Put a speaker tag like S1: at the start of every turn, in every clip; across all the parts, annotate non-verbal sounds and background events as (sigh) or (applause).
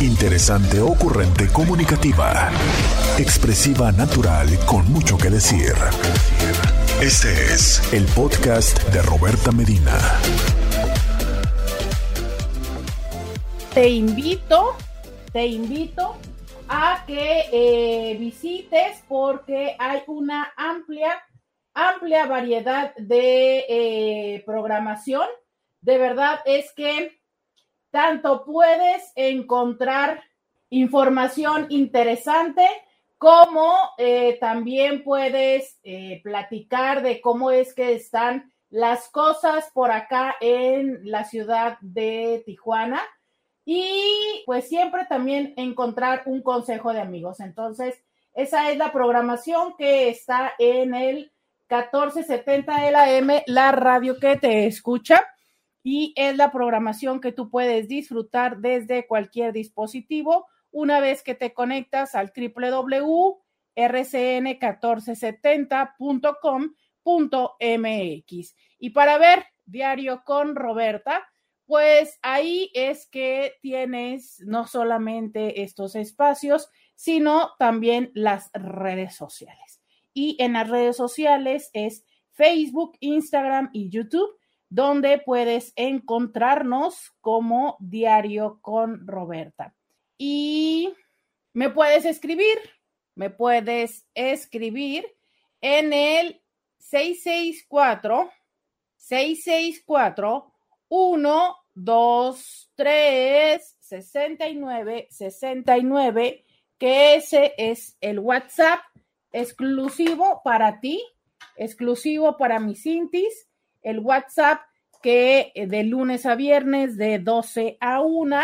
S1: Interesante, ocurrente, comunicativa. Expresiva, natural, con mucho que decir. Este es el podcast de Roberta Medina.
S2: Te invito, te invito a que eh, visites porque hay una amplia, amplia variedad de eh, programación. De verdad es que tanto puedes encontrar información interesante como eh, también puedes platicar de cómo es que están las cosas por acá en la ciudad de Tijuana y pues siempre también encontrar un consejo de amigos. Entonces, esa es la programación que está en el 1470 de la M, la radio que te escucha. Y es la programación que tú puedes disfrutar desde cualquier dispositivo una vez que te conectas al www.rcn1470.com.mx. Y para ver Diario con Roberta, pues ahí es que tienes no solamente estos espacios, sino también las redes sociales. Y en las redes sociales es Facebook, Instagram y YouTube, donde puedes encontrarnos como Diario con Roberta. Y me puedes escribir, me puedes escribir en el 664 664 1, 2, 3, 69, 69, que ese es el WhatsApp exclusivo para ti, exclusivo para mis Cintis, el WhatsApp que eh, de lunes a viernes de 12 a 1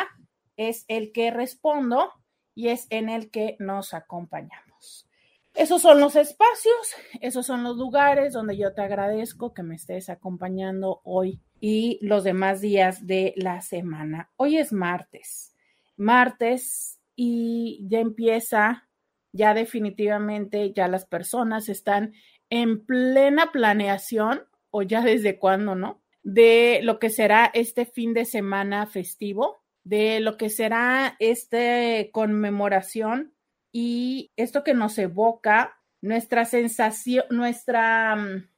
S2: es el que respondo y es en el que nos acompañamos. Esos son los espacios, esos son los lugares donde yo te agradezco que me estés acompañando hoy y los demás días de la semana. Hoy es martes, martes y ya empieza, ya definitivamente, ya las personas están en plena planeación o ya desde cuándo, ¿no? De lo que será este fin de semana festivo, de lo que será esta conmemoración y esto que nos evoca nuestra sensación, nuestra mm,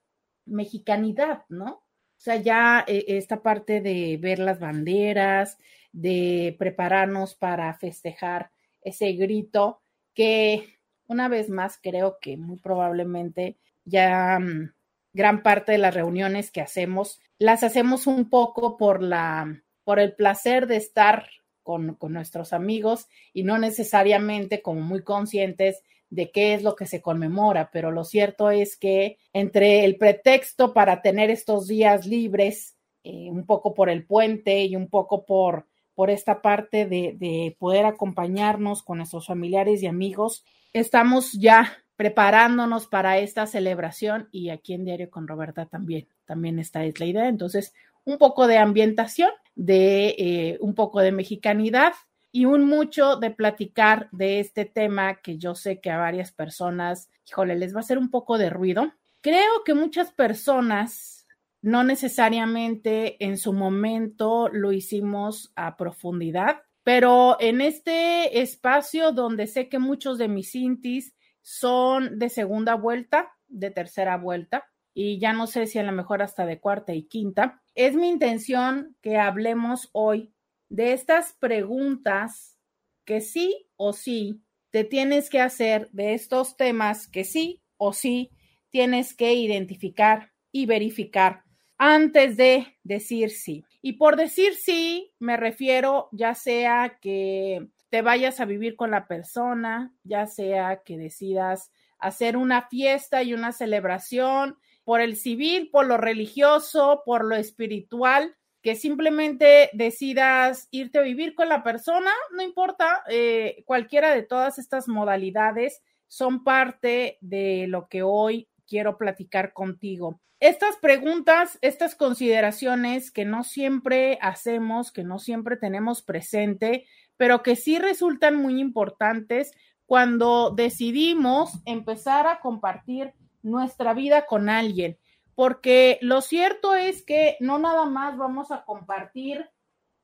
S2: mexicanidad, ¿no? O sea, ya eh, esta parte de ver las banderas, de prepararnos para festejar ese grito que una vez más creo que muy probablemente ya mm, gran parte de las reuniones que hacemos las hacemos un poco por la por el placer de estar con, nuestros amigos y no necesariamente como muy conscientes de qué es lo que se conmemora, pero lo cierto es que entre el pretexto para tener estos días libres, eh, un poco por el puente y un poco por, por esta parte de, de poder acompañarnos con nuestros familiares y amigos, estamos ya preparándonos para esta celebración y aquí en Diario con Roberta también, también esta es la idea. Entonces, un poco de ambientación, de eh, un poco de mexicanidad y un mucho de platicar de este tema que yo sé que a varias personas, híjole, les va a hacer un poco de ruido. Creo que muchas personas no necesariamente en su momento lo hicimos a profundidad, pero en este espacio donde sé que muchos de mis intis son de segunda vuelta, de tercera vuelta, y ya no sé si a lo mejor hasta de cuarta y quinta. Es mi intención que hablemos hoy de estas preguntas que sí o sí te tienes que hacer, de estos temas que sí o sí tienes que identificar y verificar antes de decir sí. Y por decir sí, me refiero ya sea que te vayas a vivir con la persona, ya sea que decidas hacer una fiesta y una celebración por el civil, por lo religioso, por lo espiritual, que simplemente decidas irte a vivir con la persona, no importa, eh, cualquiera de todas estas modalidades son parte de lo que hoy quiero platicar contigo. Estas preguntas, estas consideraciones que no siempre hacemos, que no siempre tenemos presente, pero que sí resultan muy importantes cuando decidimos empezar a compartir nuestra vida con alguien, porque lo cierto es que no nada más vamos a compartir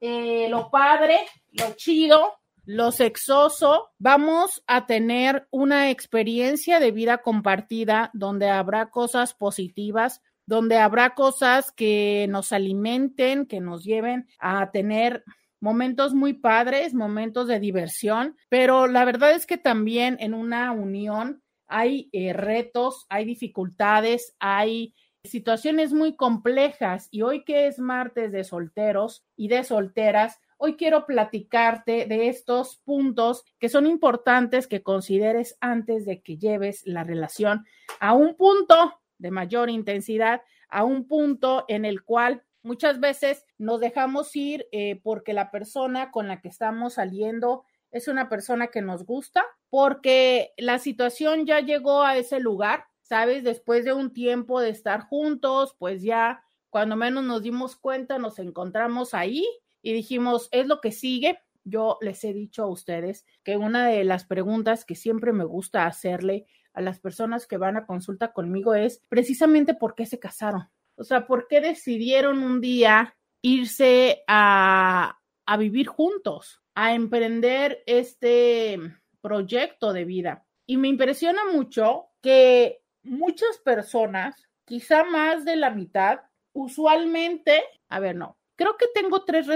S2: eh, lo padre, lo chido, lo sexoso, vamos a tener una experiencia de vida compartida donde habrá cosas positivas, donde habrá cosas que nos alimenten, que nos lleven a tener momentos muy padres, momentos de diversión, pero la verdad es que también en una unión hay eh, retos, hay dificultades, hay situaciones muy complejas. Y hoy que es martes de solteros y de solteras, hoy quiero platicarte de estos puntos que son importantes que consideres antes de que lleves la relación a un punto de mayor intensidad, a un punto en el cual Muchas veces nos dejamos ir eh, porque la persona con la que estamos saliendo es una persona que nos gusta, porque la situación ya llegó a ese lugar, ¿sabes? Después de un tiempo de estar juntos, pues ya cuando menos nos dimos cuenta, nos encontramos ahí y dijimos, es lo que sigue. Yo les he dicho a ustedes que una de las preguntas que siempre me gusta hacerle a las personas que van a consulta conmigo es precisamente por qué se casaron. O sea, ¿por qué decidieron un día irse a, a vivir juntos, a emprender este proyecto de vida? Y me impresiona mucho que muchas personas, quizá más de la mitad, usualmente, a ver, no, creo que tengo tres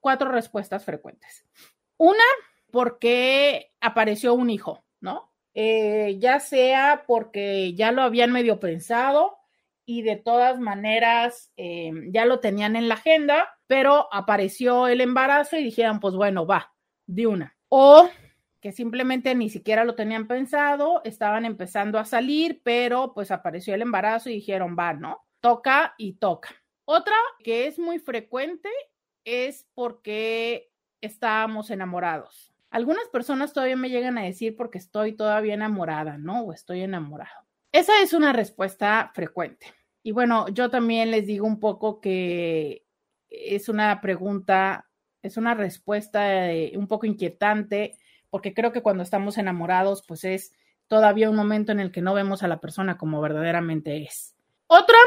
S2: cuatro respuestas frecuentes. Una, porque apareció un hijo, ¿no? Eh, ya sea porque ya lo habían medio pensado y de todas maneras eh, ya lo tenían en la agenda, pero apareció el embarazo y dijeron, pues bueno, va, de una. O que simplemente ni siquiera lo tenían pensado, estaban empezando a salir, pero pues apareció el embarazo y dijeron, va, ¿no? Toca y toca. Otra que es muy frecuente es porque estábamos enamorados. Algunas personas todavía me llegan a decir porque estoy todavía enamorada, ¿no? O estoy enamorado. Esa es una respuesta frecuente. Y bueno, yo también les digo un poco que es una pregunta, es una respuesta eh, un poco inquietante, porque creo que cuando estamos enamorados, pues es todavía un momento en el que no vemos a la persona como verdaderamente es. Otra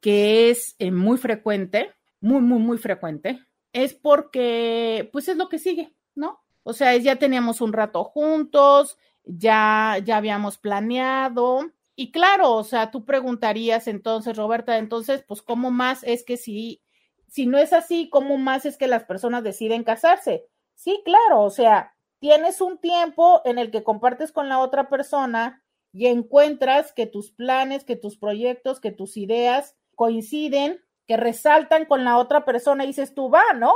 S2: que es eh, muy frecuente, muy, muy, muy frecuente, es porque, pues es lo que sigue, ¿no? O sea, ya teníamos un rato juntos, ya, ya habíamos planeado, y claro, o sea, tú preguntarías entonces, Roberta, entonces, pues, ¿cómo más es que si, si no es así, cómo más es que las personas deciden casarse? Sí, claro, o sea, tienes un tiempo en el que compartes con la otra persona y encuentras que tus planes, que tus proyectos, que tus ideas coinciden, que resaltan con la otra persona y dices tú, va, ¿no?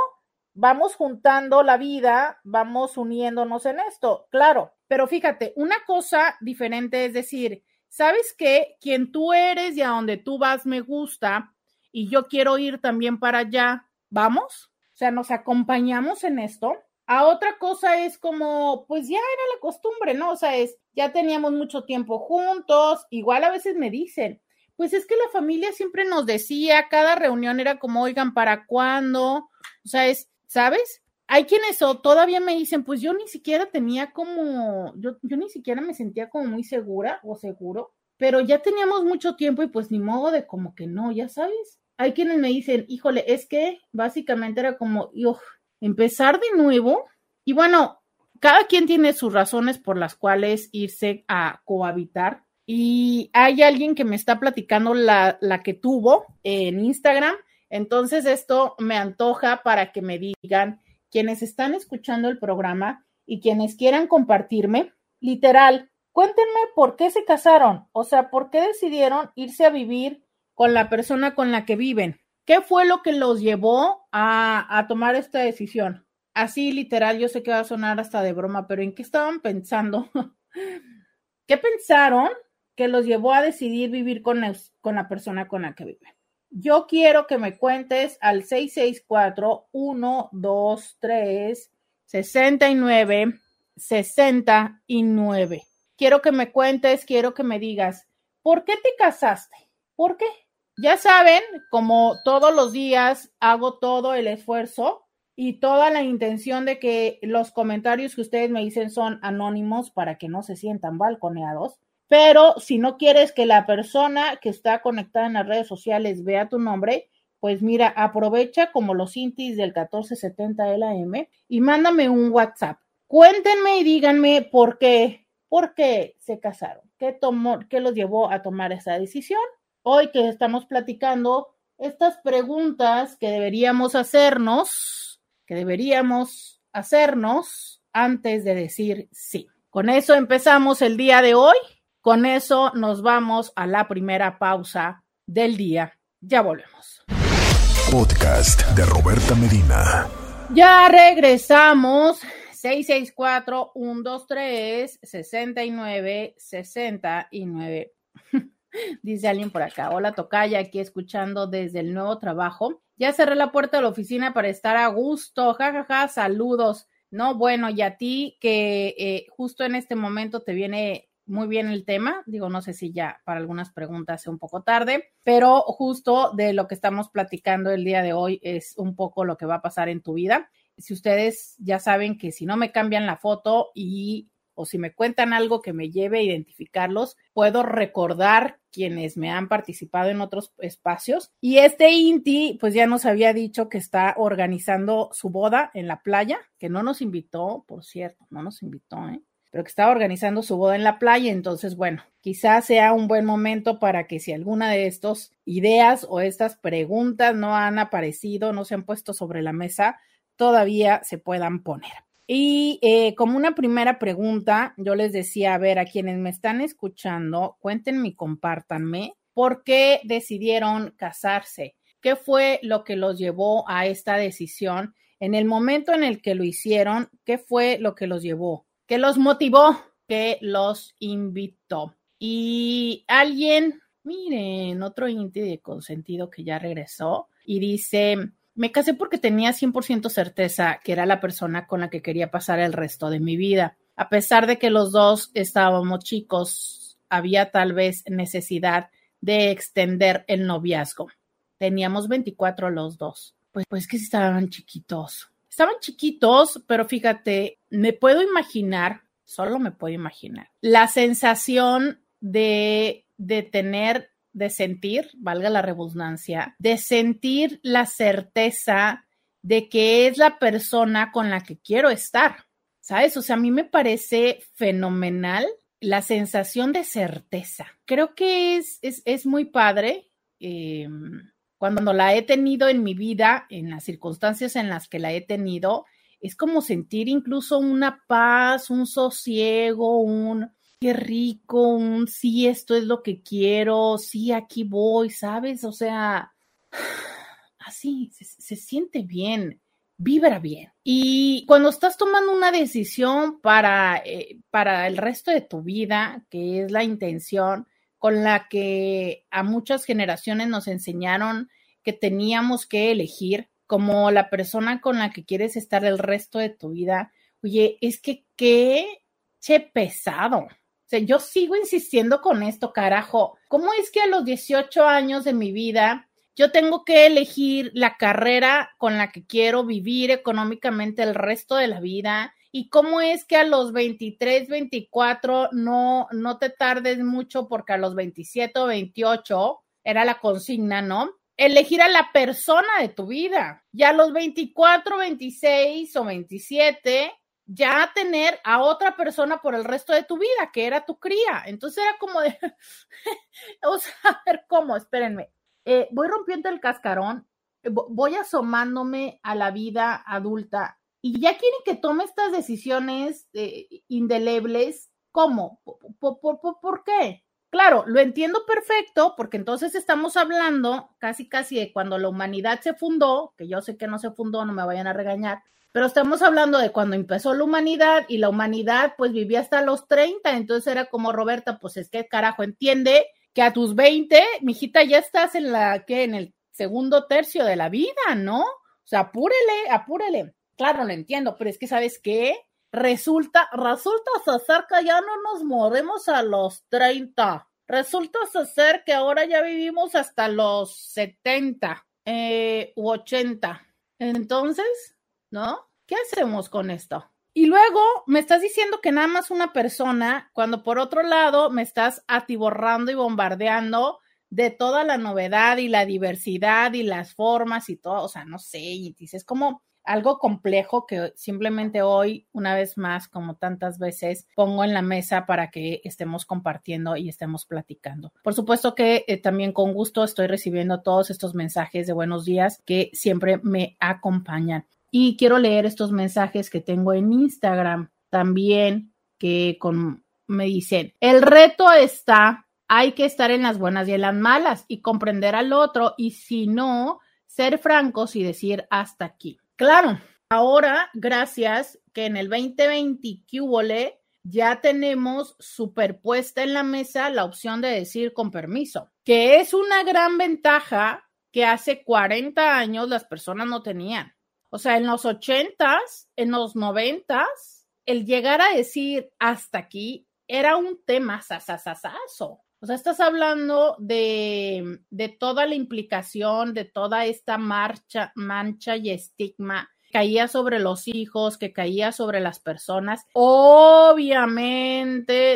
S2: Vamos juntando la vida, vamos uniéndonos en esto, claro. Pero fíjate, una cosa diferente es decir, ¿sabes qué? Quien tú eres y a donde tú vas me gusta y yo quiero ir también para allá, ¿vamos? O sea, nos acompañamos en esto. A otra cosa es como, pues ya era la costumbre, ¿no? O sea, es, ya teníamos mucho tiempo juntos, igual a veces me dicen, pues es que la familia siempre nos decía, cada reunión era como, oigan, ¿para cuándo? O sea, es, ¿sabes? Hay quienes todavía me dicen, pues yo ni siquiera tenía como, yo, yo ni siquiera me sentía como muy segura o seguro, pero ya teníamos mucho tiempo y pues ni modo de como que no, ya sabes. Hay quienes me dicen, híjole, es que básicamente era como, empezar de nuevo. Y bueno, cada quien tiene sus razones por las cuales irse a cohabitar. Y hay alguien que me está platicando la, la que tuvo en Instagram. Entonces esto me antoja para que me digan quienes están escuchando el programa y quienes quieran compartirme, literal, cuéntenme por qué se casaron, o sea, por qué decidieron irse a vivir con la persona con la que viven. ¿Qué fue lo que los llevó a, tomar esta decisión? Así literal, yo sé que va a sonar hasta de broma, pero ¿en qué estaban pensando? (laughs) ¿Qué pensaron que los llevó a decidir vivir con, con la persona con la que viven? Yo quiero que me cuentes al 664-123-69, 69. Quiero que me cuentes, quiero que me digas, ¿por qué te casaste? ¿Por qué? Ya saben, como todos los días hago todo el esfuerzo y toda la intención de que los comentarios que ustedes me dicen son anónimos para que no se sientan balconeados. Pero si no quieres que la persona que está conectada en las redes sociales vea tu nombre, pues mira, aprovecha como los intis del 1470 LAM y mándame un WhatsApp Cuéntenme y díganme por qué, por qué se casaron, qué tomó, qué los llevó a tomar esa decisión. Hoy que estamos platicando estas preguntas que deberíamos hacernos, que deberíamos hacernos antes de decir sí. Con eso empezamos el día de hoy. Con eso nos vamos a la primera pausa del día. Ya volvemos.
S1: Podcast de Roberta Medina.
S2: Ya regresamos. 664-123-69-69. (laughs) Dice alguien por acá. Hola, Tocaya, aquí escuchando desde el nuevo trabajo. Ya cerré la puerta de la oficina para estar a gusto. Ja, ja, ja. Saludos. No, bueno, y a ti que eh, justo en este momento te viene muy bien el tema. Digo, no sé si ya para algunas preguntas es un poco tarde, pero justo de lo que estamos platicando el día de hoy es un poco lo que va a pasar en tu vida. Si ustedes ya saben que si no me cambian la foto y o si me cuentan algo que me lleve a identificarlos, puedo recordar quienes me han participado en otros espacios. Y este Inti, pues ya nos había dicho que está organizando su boda en la playa, que no nos invitó, por cierto, no nos invitó, ¿eh? Pero que estaba organizando su boda en la playa. Entonces, bueno, quizás sea un buen momento para que si alguna de estas ideas o estas preguntas no han aparecido, no se han puesto sobre la mesa, todavía se puedan poner. Y eh, como una primera pregunta, yo les decía, a ver, a quienes me están escuchando, cuéntenme y compártanme por qué decidieron casarse, qué fue lo que los llevó a esta decisión en el momento en el que lo hicieron, qué fue lo que los llevó, qué los motivó, qué los invitó. Y alguien, miren, otro inti de consentido que ya regresó y dice, me casé porque tenía 100% certeza que era la persona con la que quería pasar el resto de mi vida. A pesar de que los dos estábamos chicos, había tal vez necesidad de extender el noviazgo. Teníamos 24 los dos. Pues, pues que estaban chiquitos. Estaban chiquitos, pero fíjate, me puedo imaginar, solo me puedo imaginar, la sensación de, de tener de sentir, valga la redundancia, de sentir la certeza de que es la persona con la que quiero estar. ¿Sabes? O sea, a mí me parece fenomenal la sensación de certeza. Creo que es, es, muy padre. Em, cuando la he tenido en mi vida, en las circunstancias en las que la he tenido, es como sentir incluso una paz, un sosiego, un, qué rico, un sí, esto es lo que quiero, sí, aquí voy, ¿sabes? O sea, (sighs) así, se, siente bien, vibra bien. Y cuando estás tomando una decisión para, eh, para el resto de tu vida, que es la intención con la que a muchas generaciones nos enseñaron que teníamos que elegir como la persona con la que quieres estar el resto de tu vida, oye, es que qué che pesado yo sigo insistiendo con esto, carajo. ¿Cómo es que a los 18 años de mi vida yo tengo que elegir la carrera con la que quiero vivir económicamente el resto de la vida? ¿Y cómo es que a los 23, 24 no, no te tardes mucho porque a los 27 o 28 era la consigna, ¿no? Elegir a la persona de tu vida. Y a los 24, 26 o 27 ya tener a otra persona por el resto de tu vida, que era tu cría. Entonces era como de, (laughs) o a ver cómo, espérenme. Eh, voy rompiendo el cascarón, voy asomándome a la vida adulta y ya quieren que tome estas decisiones eh, indelebles. ¿Cómo? ¿Por, por, por qué? Claro, lo entiendo perfecto, porque entonces estamos hablando casi casi de cuando la humanidad se fundó, que yo sé que no se fundó, no me vayan a regañar, pero estamos hablando de cuando empezó la humanidad y la humanidad pues vivía hasta los 30, entonces era como Roberta, pues es que carajo, entiende que a tus 20, mijita, ya estás en la que en el segundo tercio de la vida, ¿no? O sea, apúrele, apúrele. Claro, lo entiendo, pero es que ¿sabes qué? Resulta, resulta ser que ya no nos movemos a los 30. Resulta ser que ahora ya vivimos hasta los 70 eh, u 80. Entonces, ¿no? ¿Qué hacemos con esto? Y luego me estás diciendo que nada más una persona, cuando por otro lado me estás atiborrando y bombardeando de toda la novedad y la diversidad y las formas y todo, o sea, no sé, y dices como, algo complejo que simplemente hoy, una vez más, como tantas veces, pongo en la mesa para que estemos compartiendo y estemos platicando. Por supuesto que eh, también con gusto estoy recibiendo todos estos mensajes de buenos días que siempre me acompañan. Y quiero leer estos mensajes que tengo en Instagram también, que con, me dicen, el reto está, hay que estar en las buenas y en las malas y comprender al otro y si no, ser francos y decir hasta aquí. Claro, ahora, gracias que en el 2020 QVOLE ya tenemos superpuesta en la mesa la opción de decir con permiso, que es una gran ventaja que hace 40 años las personas no tenían. O sea, en los 80s, en los 90s, el llegar a decir hasta aquí era un tema sasasasazo. O sea, estás hablando de, de toda la implicación, de toda esta marcha, mancha y estigma caía sobre los hijos, que caía sobre las personas. Obviamente,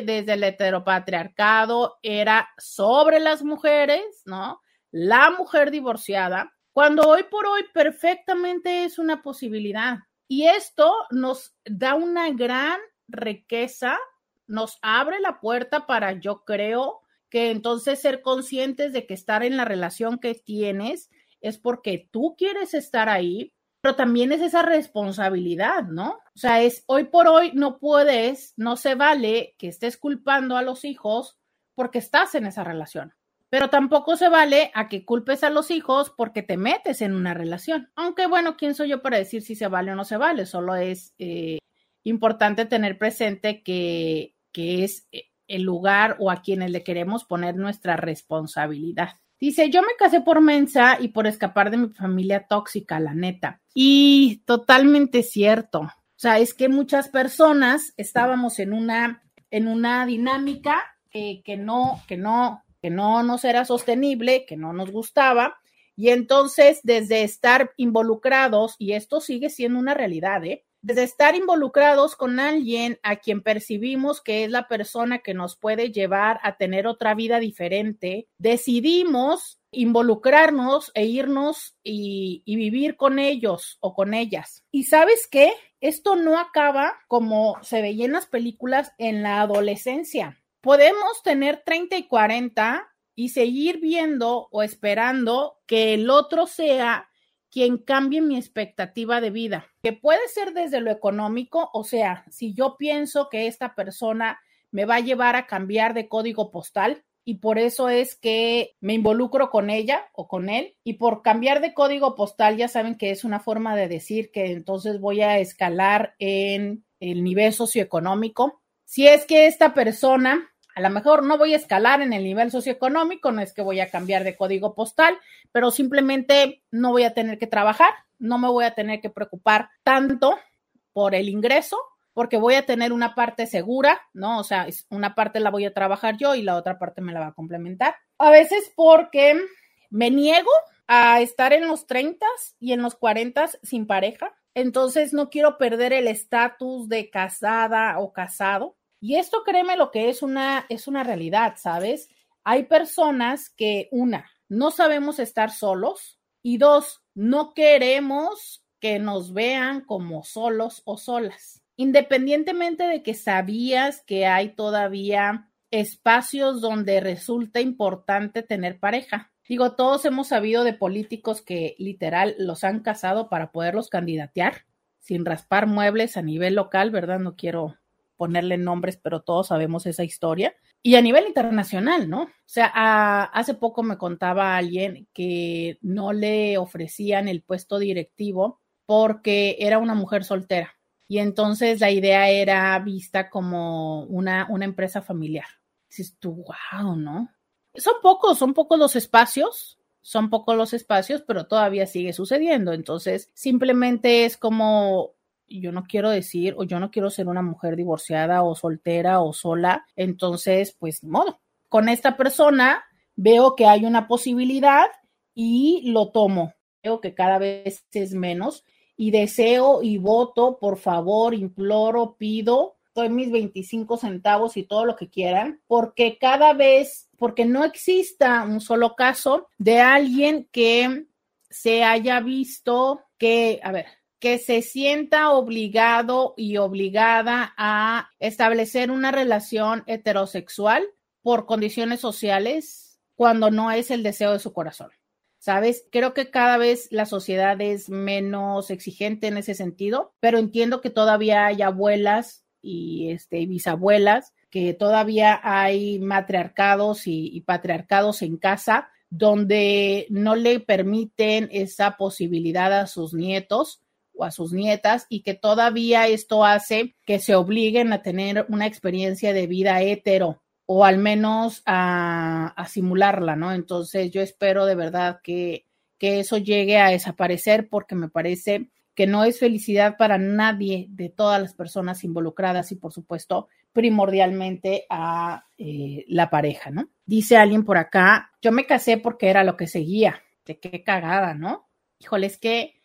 S2: desde el heteropatriarcado era sobre las mujeres, ¿no? La mujer divorciada, cuando hoy por hoy perfectamente es una posibilidad. Y esto nos da una gran riqueza, nos abre la puerta para, yo creo, que entonces ser conscientes de que estar en la relación que tienes es porque tú quieres estar ahí, pero también es esa responsabilidad, ¿no? O sea, es hoy por hoy no puedes, no se vale que estés culpando a los hijos porque estás en esa relación. Pero tampoco se vale a que culpes a los hijos porque te metes en una relación. Aunque bueno, ¿quién soy yo para decir si se vale o no se vale? Solo es eh, importante tener presente que, que es eh, el lugar o a quienes le queremos poner nuestra responsabilidad. Dice, yo me casé por mensa y por escapar de mi familia tóxica, la neta. Y totalmente cierto. O sea, es que muchas personas estábamos en una, en una dinámica que, que no, que no, que no nos era sostenible, que no nos gustaba. Y entonces, desde estar involucrados, y esto sigue siendo una realidad, ¿eh? Desde estar involucrados con alguien a quien percibimos que es la persona que nos puede llevar a tener otra vida diferente, decidimos involucrarnos e irnos y, y, vivir con ellos o con ellas. Y sabes qué? Esto no acaba como se veía en las películas en la adolescencia. Podemos tener 30 y 40 y seguir viendo o esperando que el otro sea quien cambie mi expectativa de vida, que puede ser desde lo económico, o sea, si yo pienso que esta persona me va a llevar a cambiar de código postal y por eso es que me involucro con ella o con él y por cambiar de código postal ya saben que es una forma de decir que entonces voy a escalar en el nivel socioeconómico. Si es que esta persona a lo mejor no voy a escalar en el nivel socioeconómico, no es que voy a cambiar de código postal, pero simplemente no voy a tener que trabajar, no me voy a tener que preocupar tanto por el ingreso, porque voy a tener una parte segura, ¿no? O sea, una parte la voy a trabajar yo y la otra parte me la va a complementar. A veces porque me niego a estar en los 30 y en los 40 sin pareja, entonces no quiero perder el estatus de casada o casado y esto créeme lo que es una, es una realidad, ¿sabes? Hay personas que, una, no sabemos estar solos y dos, no queremos que nos vean como solos o solas. Independientemente de que sabías que hay todavía espacios donde resulta importante tener pareja. Digo, todos hemos sabido de políticos que literal los han casado para poderlos candidatear sin raspar muebles a nivel local, ¿verdad? No quiero ponerle nombres, pero todos sabemos esa historia. Y a nivel internacional, ¿no? O sea, hace poco me contaba alguien que no le ofrecían el puesto directivo porque era una mujer soltera. Y entonces la idea era vista como una, una empresa familiar. Dices tú, wow, ¿no? Son pocos, son pocos los espacios, son pocos los espacios, pero todavía sigue sucediendo. Entonces, simplemente es como yo no quiero decir o yo no quiero ser una mujer divorciada o soltera o sola, entonces pues ni modo. Con esta persona veo que hay una posibilidad y lo tomo. Veo que cada vez es menos y deseo y voto, por favor, imploro, pido, doy mis 25 centavos y todo lo que quieran, porque cada vez, porque no exista un solo caso de alguien que se haya visto que, a ver, que se sienta obligado y obligada a establecer una relación heterosexual por condiciones sociales cuando no es el deseo de su corazón. ¿Sabes? Creo que cada vez la sociedad es menos exigente en ese sentido, pero entiendo que todavía hay abuelas y este, bisabuelas, que todavía hay matriarcados y patriarcados en casa donde no le permiten esa posibilidad a sus nietos a sus nietas y que todavía esto hace que se obliguen a tener una experiencia de vida hetero o al menos a, simularla, ¿no? Entonces yo espero de verdad que, que eso llegue a desaparecer porque me parece que no es felicidad para nadie de todas las personas involucradas y por supuesto primordialmente a eh, la pareja, ¿no? Dice alguien por acá, yo me casé porque era lo que seguía, de qué cagada, ¿no? Híjole, es que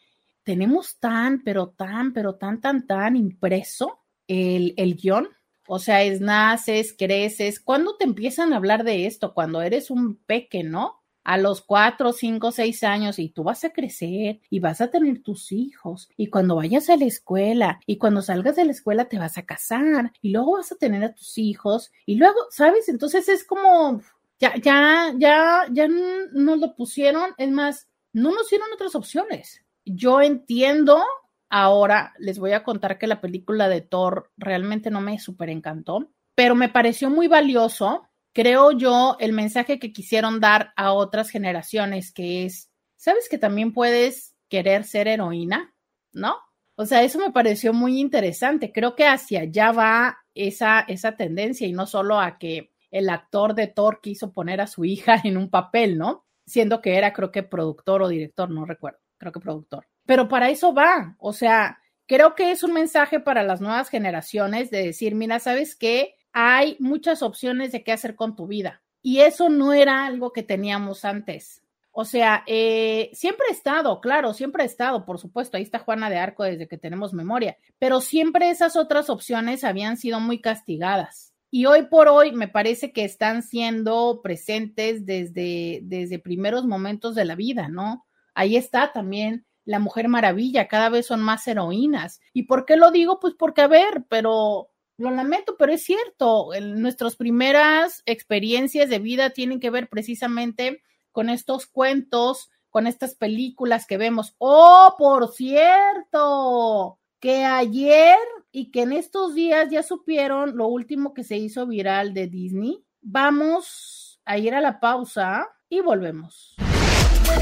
S2: tenemos tan, pero tan, pero tan, tan, tan impreso el, el guion. O sea, es naces, creces. ¿Cuándo te empiezan a hablar de esto? Cuando eres un peque, ¿no? a los cuatro, cinco, seis años y tú vas a crecer y vas a tener tus hijos y cuando vayas a la escuela y cuando salgas de la escuela te vas a casar y luego vas a tener a tus hijos y luego, ¿sabes? Entonces es como, ya, ya, ya, ya no lo pusieron, es más, no nos dieron otras opciones yo entiendo, ahora les voy a contar que la película de Thor realmente no me súper encantó, pero me pareció muy valioso, creo yo, el mensaje que quisieron dar a otras generaciones, que es, ¿sabes que también puedes querer ser heroína? ¿No? O sea, eso me pareció muy interesante. Creo que hacia allá va esa, esa tendencia y no solo a que el actor de Thor quiso poner a su hija en un papel, ¿no? Siendo que era, creo que productor o director, no recuerdo creo que productor. Pero para eso va, o sea, creo que es un mensaje para las nuevas generaciones de decir, mira, ¿sabes qué? Hay muchas opciones de qué hacer con tu vida. Y eso no era algo que teníamos antes. O sea, eh, siempre ha estado, claro, siempre ha estado, por supuesto, ahí está Juana de Arco desde que tenemos memoria, pero siempre esas otras opciones habían sido muy castigadas. Y hoy por hoy me parece que están siendo presentes desde, desde primeros momentos de la vida, ¿no? Ahí está también la Mujer Maravilla, cada vez son más heroínas. ¿Y por qué lo digo? Pues porque, a ver, pero lo lamento, pero es cierto, nuestras primeras experiencias de vida tienen que ver precisamente con estos cuentos, con estas películas que vemos. Oh, por cierto, que ayer y que en estos días ya supieron lo último que se hizo viral de Disney. Vamos a ir a la pausa y volvemos.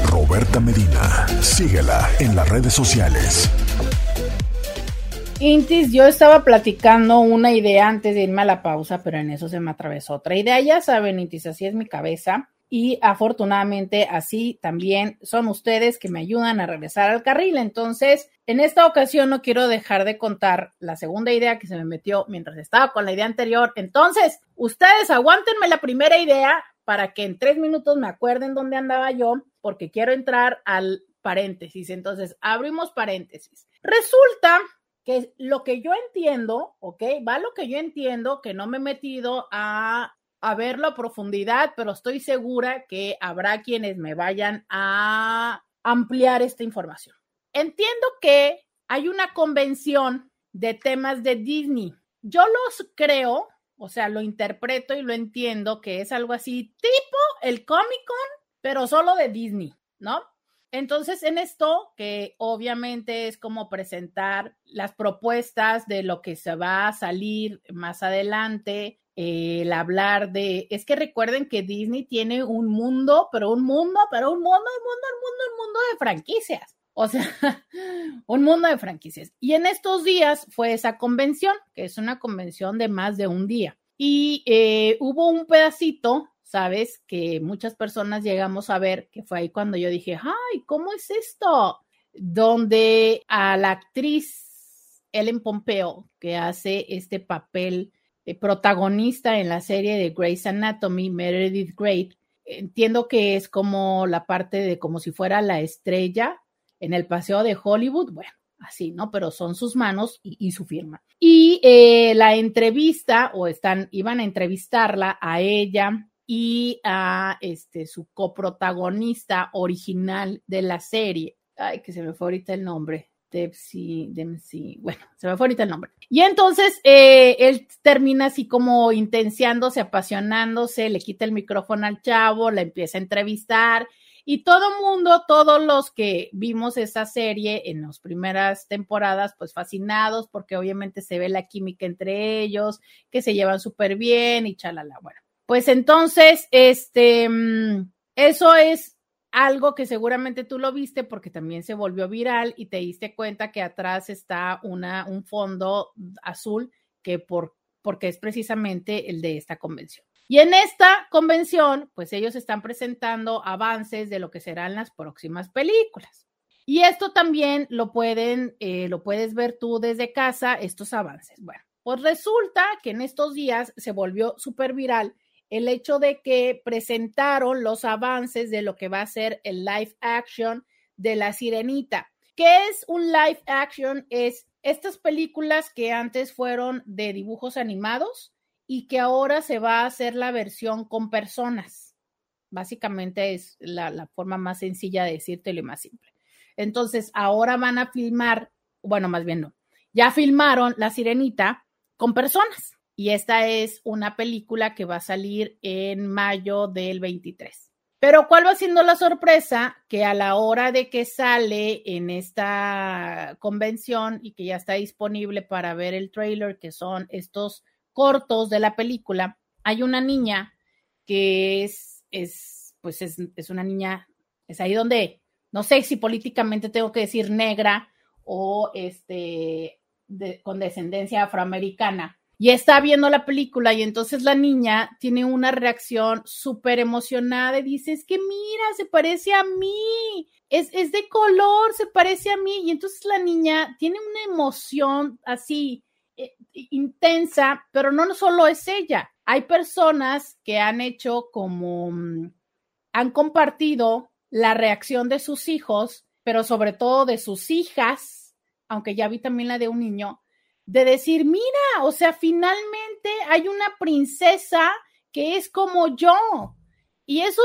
S1: Roberta Medina. Síguela en las redes sociales.
S2: Intis, yo estaba platicando una idea antes de irme a la pausa, pero en eso se me atravesó otra idea. Ya saben, Intis, así es mi cabeza. Y afortunadamente así también son ustedes que me ayudan a regresar al carril. Entonces, en esta ocasión no quiero dejar de contar la segunda idea que se me metió mientras estaba con la idea anterior. Entonces, ustedes aguántenme la primera idea para que en tres minutos me acuerden dónde andaba yo, porque quiero entrar al paréntesis. Entonces, abrimos paréntesis. Resulta que lo que yo entiendo, ¿ok? Va lo que yo entiendo, que no me he metido a, a verlo a profundidad, pero estoy segura que habrá quienes me vayan a ampliar esta información. Entiendo que hay una convención de temas de Disney. Yo los creo o sea, lo interpreto y lo entiendo que es algo así tipo el Comic Con, pero solo de Disney, ¿no? Entonces, en esto, que obviamente es como presentar las propuestas de lo que se va a salir más adelante, el hablar de, es que recuerden que Disney tiene un mundo, pero un mundo, pero un mundo, un mundo, un mundo, un mundo de franquicias. O sea, (laughs) un mundo de franquicias. Y en estos días fue esa convención, que es una convención de más de un día. Y eh, hubo un pedacito, ¿sabes? Que muchas personas llegamos a ver, que fue ahí cuando yo dije, ay, ¿cómo es esto? Donde a la actriz Ellen Pompeo, que hace este papel de protagonista en la serie de Grey's Anatomy, Meredith Grey, entiendo que es como la parte de como si fuera la estrella en el paseo de Hollywood, bueno, así, ¿no? Pero son sus manos y, su firma. Y eh, la entrevista, o están, iban a entrevistarla a ella y a este, su coprotagonista original de la serie. Ay, que se me fue ahorita el nombre. Dempsey, Dempsey, bueno, se me fue ahorita el nombre. Y entonces eh, él termina así como intenciándose, apasionándose, le quita el micrófono al chavo, la empieza a entrevistar y todo mundo, todos los que vimos esa serie en las primeras temporadas, pues fascinados porque obviamente se ve la química entre ellos, que se llevan súper bien y chalala. Bueno, pues entonces, este, mm, eso es algo que seguramente tú lo viste porque también se volvió viral y te diste cuenta que atrás está una, un fondo azul que por, porque es precisamente el de esta convención. Y en esta convención, pues ellos están presentando avances de lo que serán las próximas películas. Y esto también lo pueden, eh, lo puedes ver tú desde casa, estos avances. Bueno, pues resulta que en estos días se volvió súper viral el hecho de que presentaron los avances de lo que va a ser el live action de La Sirenita. ¿Qué es un live action? Es estas películas que antes fueron de dibujos animados y que ahora se va a hacer la versión con personas. Básicamente es la, forma más sencilla de decírtelo y más simple. Entonces, ahora van a filmar, bueno, más bien no, ya filmaron La Sirenita con personas y esta es una película que va a salir en mayo del 23. Pero ¿cuál va siendo la sorpresa? Que a la hora de que sale en esta convención y que ya está disponible para ver el trailer, que son estos cortos de la película, hay una niña que es, es pues es, es una niña, es ahí donde, no sé si políticamente tengo que decir negra o este, de, con descendencia afroamericana, y está viendo la película y entonces la niña tiene una reacción súper emocionada y dice, es que mira, se parece a mí, es, es, de color, se parece a mí. Y entonces la niña tiene una emoción así intensa, pero no solo es ella. Hay personas que han hecho como, mm, han compartido la reacción de sus hijos, pero sobre todo de sus hijas, aunque ya vi también la de un niño, de decir, mira, o sea, finalmente hay una princesa que es como yo. Y eso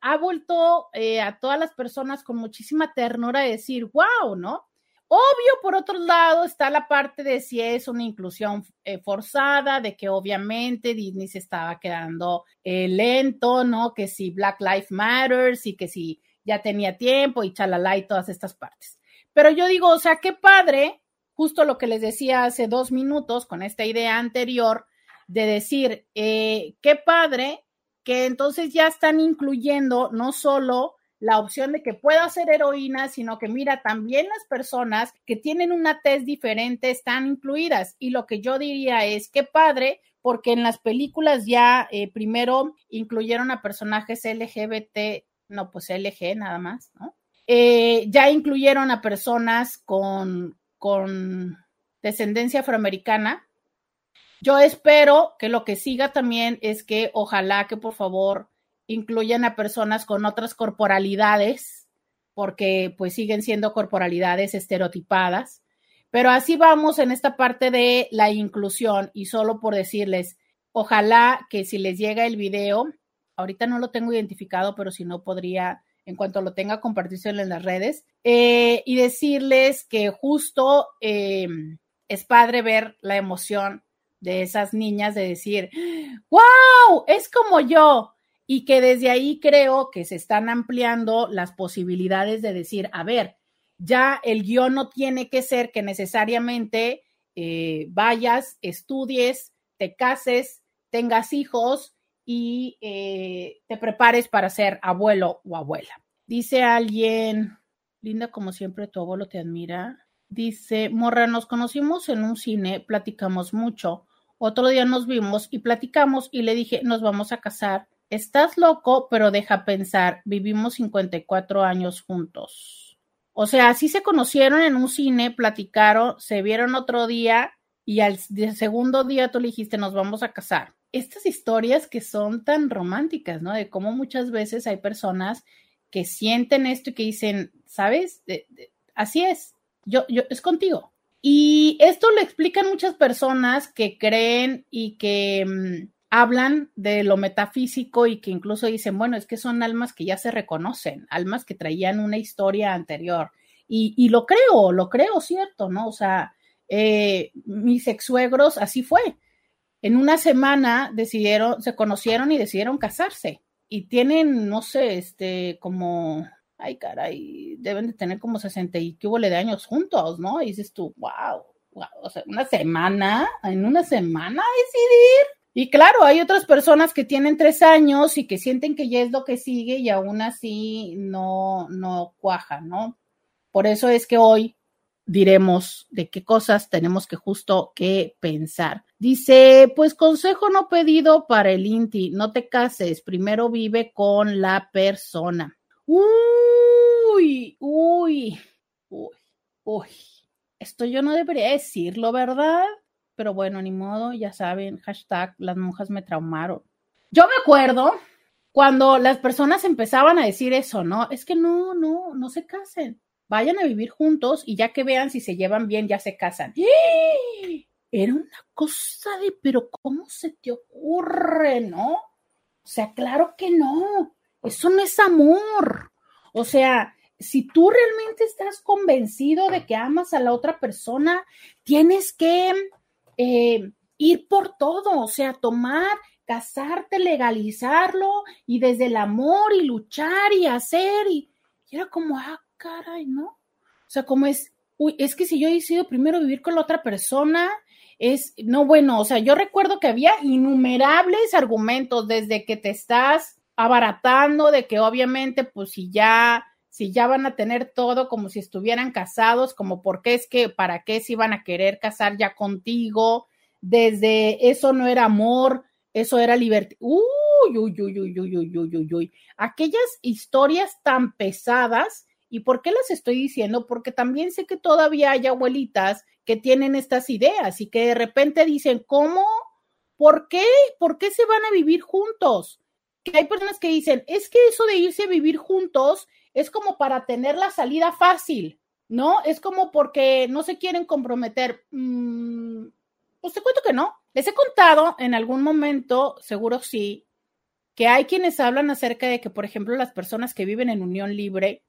S2: ha, vuelto eh, a todas las personas con muchísima ternura a decir, wow, ¿no? Obvio, por otro lado, está la parte de si es una inclusión eh, forzada, de que obviamente Disney se estaba quedando eh, lento, ¿no? Que si Black Lives Matters y que si ya tenía tiempo y chalala y todas estas partes. Pero yo digo, o sea, qué padre justo lo que les decía hace dos minutos con esta idea anterior de decir, eh, qué padre que entonces ya están incluyendo no solo la opción de que pueda ser heroína, sino que mira, también las personas que tienen una test diferente están incluidas. Y lo que yo diría es, qué padre, porque en las películas ya eh, primero incluyeron a personajes LGBT, no, pues LG nada más, ¿no? Eh, ya incluyeron a personas con, con descendencia afroamericana. Yo espero que lo que siga también es que ojalá que por favor incluyan a personas con otras corporalidades, porque pues siguen siendo corporalidades estereotipadas. Pero así vamos en esta parte de la inclusión y solo por decirles, ojalá que si les llega el video, ahorita no lo tengo identificado, pero si no podría en cuanto lo tenga, compartírselo en las redes eh, y decirles que justo eh, es padre ver la emoción de esas niñas de decir, wow, es como yo. Y que desde ahí creo que se están ampliando las posibilidades de decir, a ver, ya el guion no tiene que ser que necesariamente eh, vayas, estudies, te cases, tengas hijos y eh, te prepares para ser abuelo o abuela. Dice alguien, linda como siempre, tu abuelo te admira. Dice, Morra, nos conocimos en un cine, platicamos mucho. Otro día nos vimos y platicamos y le dije, nos vamos a casar. Estás loco, pero deja pensar, vivimos 54 años juntos. O sea, así se conocieron en un cine, platicaron, se vieron otro día y al segundo día tú le dijiste, nos vamos a casar estas historias que son tan románticas, ¿no? De cómo muchas veces hay personas que sienten esto y que dicen, ¿sabes? así es, yo, yo, es contigo. Y esto lo explican muchas personas que creen y que mm, hablan de lo metafísico y que incluso dicen, bueno, es que son almas que ya se reconocen, almas que traían una historia anterior Y, lo creo, lo creo, cierto, ¿no? O sea, eh, mis ex suegros así fue. En una semana decidieron, se conocieron y decidieron casarse. Y tienen, no sé, este, como, ay, caray, deben de tener como 60 y hubo de años juntos, ¿no? Y dices tú, wow, wow, o sea, una semana, en una semana decidir y claro, hay otras personas que tienen tres años y que sienten que ya es lo que sigue y aún así no, no cuaja, ¿no? Por eso es que hoy diremos de qué cosas tenemos que justo que pensar. Dice, pues consejo no pedido para el INTI, no te cases, primero vive con la persona. Uy, uy, uy, uy. Esto yo no debería decirlo, ¿verdad? Pero bueno, ni modo, ya saben, hashtag las monjas me traumaron. Yo me acuerdo cuando las personas empezaban a decir eso, ¿no? Es que no, no, no se casen. Vayan a vivir juntos y ya que vean si se llevan bien, ya se casan. Era una cosa de, pero ¿cómo se te ocurre, no? O sea, claro que no. Eso no es amor. O sea, si tú realmente estás convencido de que amas a la otra persona, tienes que eh, ir por todo, o sea, tomar, casarte, legalizarlo y desde el amor y luchar y hacer y, era como, ah, caray, ¿no? O sea, como es, uy, es que si yo he decidido primero vivir con la otra persona, es, no, bueno, o sea, yo recuerdo que había innumerables argumentos desde que te estás abaratando, de que obviamente, pues si ya si ya van a tener todo como si estuvieran casados, como por qué es que, para qué se iban a querer casar ya contigo, desde eso no era amor, eso era libertad. Uy, uy, uy, uy, uy, uy, uy, uy, uy. Aquellas historias tan pesadas, ¿y por qué las estoy diciendo? Porque también sé que todavía hay abuelitas que tienen estas ideas y que de repente dicen, ¿cómo? ¿Por qué? ¿Por qué se van a vivir juntos? Que hay personas que dicen, es que eso de irse a vivir juntos es como para tener la salida fácil, ¿no? Es como porque no se quieren comprometer. Mm, pues te cuento que no. Les he contado en algún momento, seguro sí, que hay quienes hablan acerca de que, por ejemplo, las personas que viven en unión libre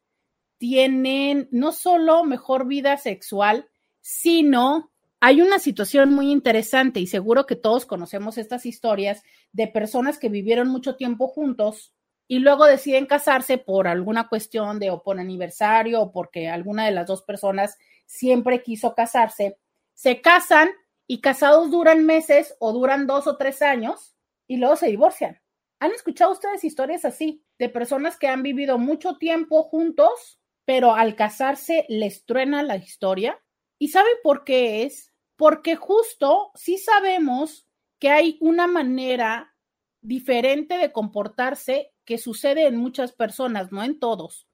S2: tienen no solo mejor vida sexual, sino hay una situación muy interesante y seguro que todos conocemos estas historias de personas que vivieron mucho tiempo juntos y luego deciden casarse por alguna cuestión de o por aniversario o porque alguna de las dos personas siempre quiso casarse, se casan y casados duran meses o duran dos o tres años y luego se divorcian. ¿Han escuchado ustedes historias así de personas que han vivido mucho tiempo juntos, pero al casarse les truena la historia? ¿Y saben por qué es? Porque justo sí sabemos que hay una manera diferente de comportarse que sucede en muchas personas, no en todos,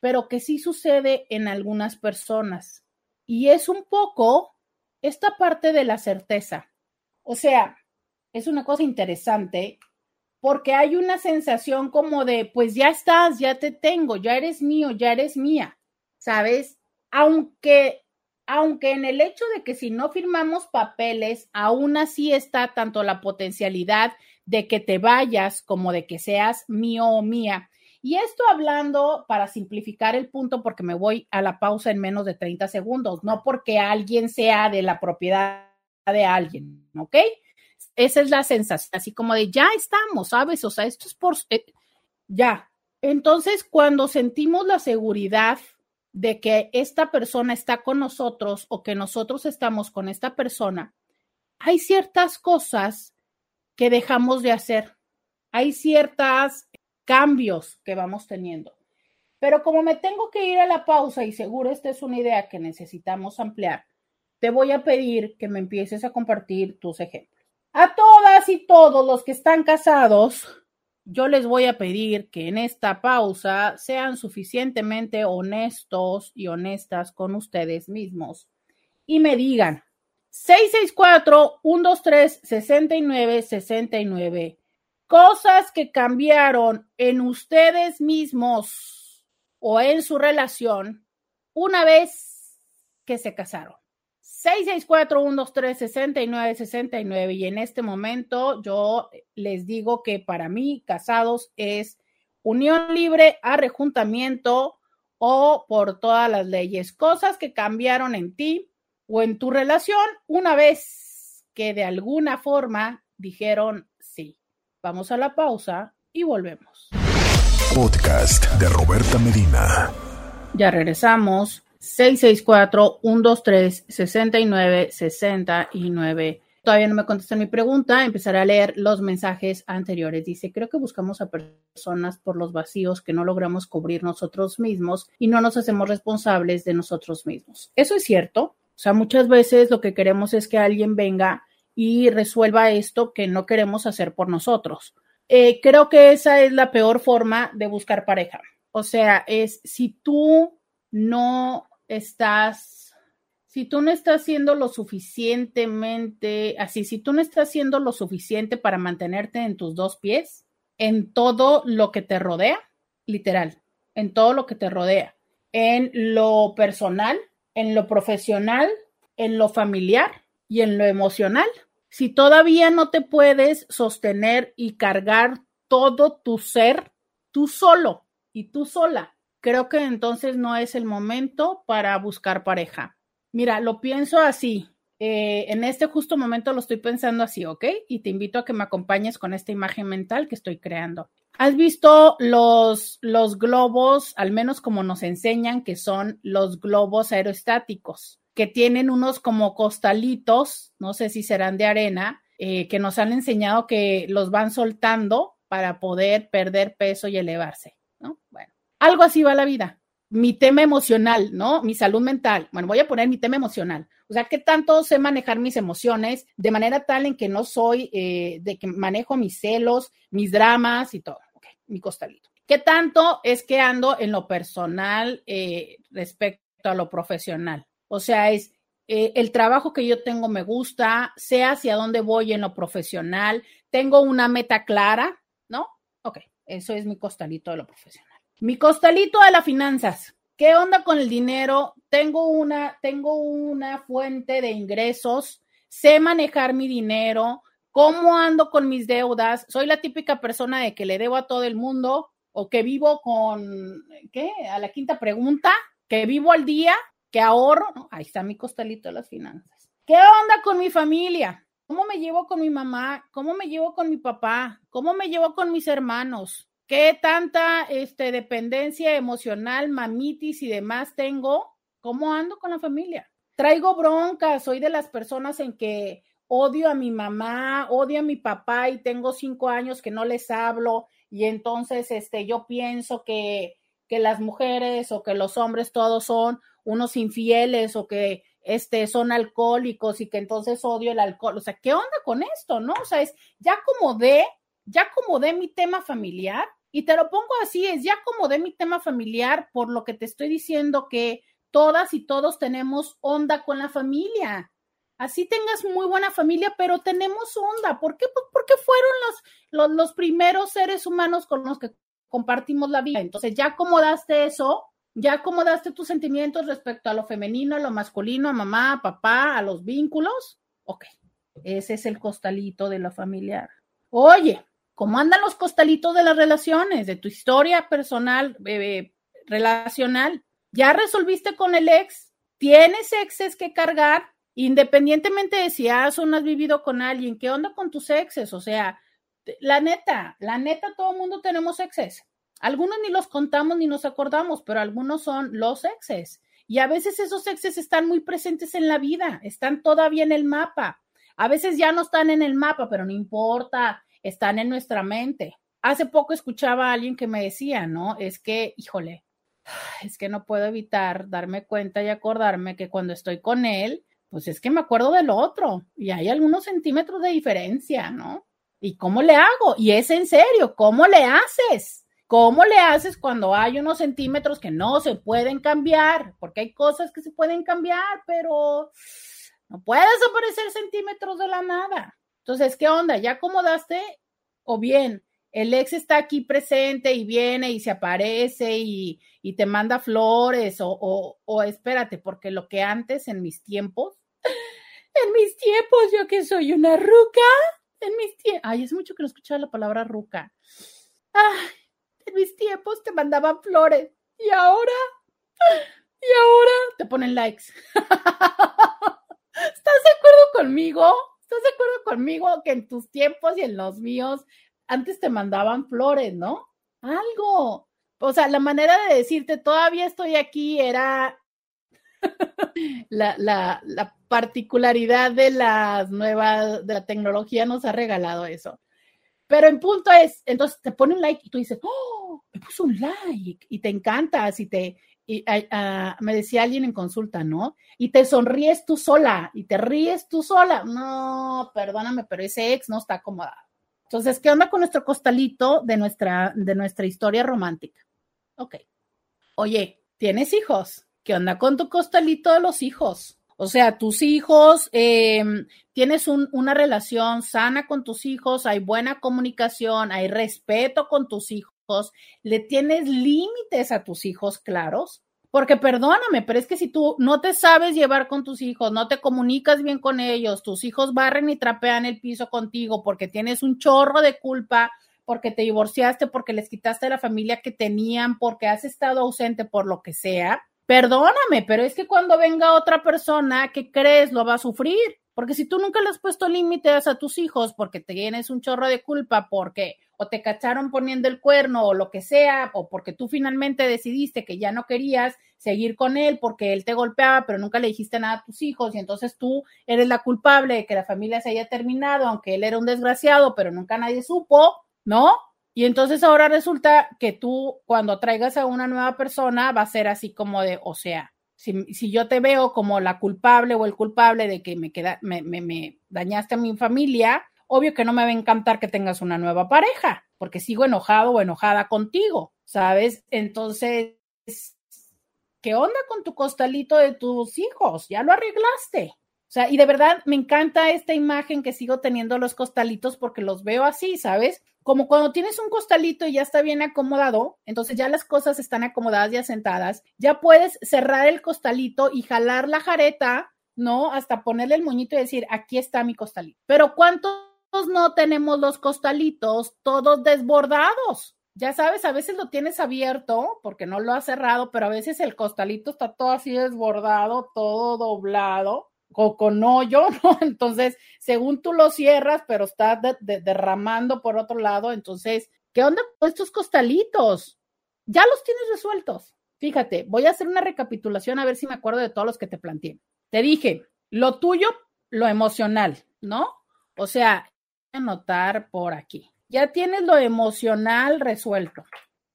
S2: pero que sí sucede en algunas personas. Y es un poco esta parte de la certeza. O sea, es una cosa interesante porque hay una sensación como de, pues ya estás, ya te tengo, ya eres mío, ya eres mía, ¿sabes? Aunque, aunque en el hecho de que si no firmamos papeles, aún así está tanto la potencialidad de que te vayas como de que seas mío o mía. Y esto hablando para simplificar el punto, porque me voy a la pausa en menos de 30 segundos, no porque alguien sea de la propiedad de alguien, ¿ok? Esa es la sensación, así como de ya estamos, ¿sabes? O sea, esto es por... Eh, ya. Entonces, cuando sentimos la seguridad de que esta persona está con nosotros o que nosotros estamos con esta persona, hay ciertas cosas que dejamos de hacer. Hay ciertos cambios que vamos teniendo. Pero como me tengo que ir a la pausa y seguro esta es una idea que necesitamos ampliar, te voy a pedir que me empieces a compartir tus ejemplos. A todas y todos los que están casados, yo les voy a pedir que en esta pausa sean suficientemente honestos y honestas con ustedes mismos y me digan 664-123-6969. Cosas que cambiaron en ustedes mismos o en su relación una vez que se casaron. 664-123-6969 y en este momento yo les digo que para mí casados es unión libre, arrejuntamiento o por todas las leyes, cosas que cambiaron en ti o en tu relación una vez que de alguna forma dijeron sí. Vamos a la pausa y volvemos.
S1: Podcast de Roberta Medina.
S2: Ya regresamos. 664-123-6969. Todavía no me contestan mi pregunta. Empezaré a leer los mensajes anteriores. Dice, creo que buscamos a personas por los vacíos que no logramos cubrir nosotros mismos y no nos hacemos responsables de nosotros mismos. Eso es cierto. O sea, muchas veces lo que queremos es que alguien venga y resuelva esto que no queremos hacer por nosotros. Eh, creo que esa es la peor forma de buscar pareja. O sea, es si tú no estás, si tú no estás haciendo lo suficientemente, así, si tú no estás haciendo lo suficiente para mantenerte en tus dos pies, en todo lo que te rodea, literal, en todo lo que te rodea, en lo personal, en lo profesional, en lo familiar y en lo emocional. Si todavía no te puedes sostener y cargar todo tu ser tú solo y tú sola, creo que entonces no es el momento para buscar pareja. Mira, lo pienso así. Eh, en este justo momento lo estoy pensando así, ¿ok? Y te invito a que me acompañes con esta imagen mental que estoy creando. ¿Has visto los, los globos, al menos como nos enseñan, que son los globos aerostáticos, que tienen unos como costalitos, no sé si serán de arena, eh, que nos han enseñado que los van soltando para poder perder peso y elevarse, ¿no? Bueno, algo así va la vida. Mi tema emocional, ¿no? Mi salud mental. Bueno, voy a poner mi tema emocional. O sea, ¿qué tanto sé manejar mis emociones de manera tal en que no soy, eh, de que manejo mis celos, mis dramas y todo? Ok, mi costalito. ¿Qué tanto es que ando en lo personal eh, respecto a lo profesional? O sea, es eh, el trabajo que yo tengo me gusta, sé hacia dónde voy en lo profesional, tengo una meta clara, ¿no? Ok, eso es mi costalito de lo profesional. Mi costalito de las finanzas. ¿Qué onda con el dinero? Tengo una, tengo una fuente de ingresos, sé manejar mi dinero, cómo ando con mis deudas. Soy la típica persona de que le debo a todo el mundo o que vivo con, ¿qué? A la quinta pregunta, que vivo al día, que ahorro. ahí está mi costalito de las finanzas. ¿Qué onda con mi familia? ¿Cómo me llevo con mi mamá? ¿Cómo me llevo con mi papá? ¿Cómo me llevo con mis hermanos? ¿Qué tanta este, dependencia emocional, mamitis y demás tengo? ¿Cómo ando con la familia? Traigo bronca, soy de las personas en que odio a mi mamá, odio a mi papá y tengo cinco años que no les hablo y entonces este, yo pienso que, que las mujeres o que los hombres todos son unos infieles o que este, son alcohólicos y que entonces odio el alcohol. O sea, ¿qué onda con esto? ¿No? O sea, es ya como de ya acomodé mi tema familiar y te lo pongo así, es ya acomodé mi tema familiar por lo que te estoy diciendo que todas y todos tenemos onda con la familia. Así tengas muy buena familia, pero tenemos onda. ¿Por qué? Pues porque fueron los, los, los primeros seres humanos con los que compartimos la vida. Entonces ya acomodaste eso, ya acomodaste tus sentimientos respecto a lo femenino, a lo masculino, a mamá, a papá, a los vínculos. Ok, ese es el costalito de la familiar. Oye, ¿Cómo andan los costalitos de las relaciones, de tu historia personal, relacional? ¿Ya resolviste con el ex? ¿Tienes exes que cargar? Independientemente de si has o no has vivido con alguien, ¿qué onda con tus exes? O sea, la neta, la neta, todo el mundo tenemos exes. Algunos ni los contamos ni nos acordamos, pero algunos son los exes. Y a veces esos exes están muy presentes en la vida, están todavía en el mapa. A veces ya no están en el mapa, pero no importa están en nuestra mente. Hace poco escuchaba a alguien que me decía, ¿no? Es que, híjole, es que no puedo evitar darme cuenta y acordarme que cuando estoy con él, pues es que me acuerdo del otro y hay algunos centímetros de diferencia, ¿no? ¿Y cómo le hago? Y es en serio, ¿cómo le haces? ¿Cómo le haces cuando hay unos centímetros que no se pueden cambiar? Porque hay cosas que se pueden cambiar, pero no puedes aparecer centímetros de la nada. Entonces, ¿qué onda? ¿Ya acomodaste? O bien, el ex está aquí presente y viene y se aparece y, te manda flores o, o, espérate, porque lo que antes en mis tiempos, (laughs) en mis tiempos, yo que soy una ruca, en mis tiempos, ay, es mucho que no escuchaba la palabra ruca. Ay, en mis tiempos te mandaban flores y ahora Y ahora te ponen likes. (laughs) ¿Estás de acuerdo conmigo? ¿Estás de acuerdo conmigo que en tus tiempos y en los míos antes te mandaban flores, ¿no? Algo. O sea, la manera de decirte todavía estoy aquí era (laughs) la, la, la, particularidad de las nuevas, de la tecnología nos ha regalado eso. Pero en punto es, entonces te ponen like y tú dices, oh, me puso un like y te encantas y te, y, me decía alguien en consulta, ¿no? Y te sonríes tú sola y te ríes tú sola. No, perdóname, pero ese ex no está acomodado. Entonces, ¿qué onda con nuestro costalito de nuestra, de nuestra historia romántica? Ok. Oye, ¿tienes hijos? ¿Qué onda con tu costalito de los hijos? O sea, tus hijos, eh, tienes un, una relación sana con tus hijos, hay buena comunicación, hay respeto con tus hijos, le tienes límites a tus hijos claros. Porque perdóname, pero es que si tú no te sabes llevar con tus hijos, no te comunicas bien con ellos, tus hijos barren y trapean el piso contigo porque tienes un chorro de culpa, porque te divorciaste, porque les quitaste la familia que tenían, porque has estado ausente por lo que sea, perdóname, pero es que cuando venga otra persona, ¿qué crees? Lo va a sufrir. Porque si tú nunca le has puesto límites a tus hijos porque tienes un chorro de culpa, porque o te cacharon poniendo el cuerno o lo que sea, o porque tú finalmente decidiste que ya no querías seguir con él porque él te golpeaba, pero nunca le dijiste nada a tus hijos y entonces tú eres la culpable de que la familia se haya terminado, aunque él era un desgraciado, pero nunca nadie supo, ¿no? Y entonces ahora resulta que tú cuando traigas a una nueva persona va a ser así como de, o sea, si, yo te veo como la culpable o el culpable de que me, queda, me, me, dañaste a mi familia, obvio que no me va a encantar que tengas una nueva pareja, porque sigo enojado o enojada contigo, ¿sabes? Entonces, ¿qué onda con tu costalito de tus hijos? Ya lo arreglaste. O sea, y de verdad me encanta esta imagen que sigo teniendo los costalitos porque los veo así, ¿sabes? como cuando tienes un costalito y ya está bien acomodado, entonces ya las cosas están acomodadas y asentadas, ya puedes cerrar el costalito y jalar la jareta, ¿no? Hasta ponerle el moñito y decir, aquí está mi costalito. Pero ¿cuántos no tenemos los costalitos todos desbordados? Ya sabes, a veces lo tienes abierto porque no lo has cerrado, pero a veces el costalito está todo así desbordado, todo doblado con hoyo, (laughs) ¿no? Entonces, según tú lo cierras, pero está derramando por otro lado, entonces, ¿qué onda con estos costalitos? Ya los tienes resueltos. Fíjate, voy a hacer una recapitulación a ver si me acuerdo de todos los que te planteé. Te dije, lo tuyo, lo emocional, ¿no? O sea, anotar por aquí. Ya tienes lo emocional resuelto.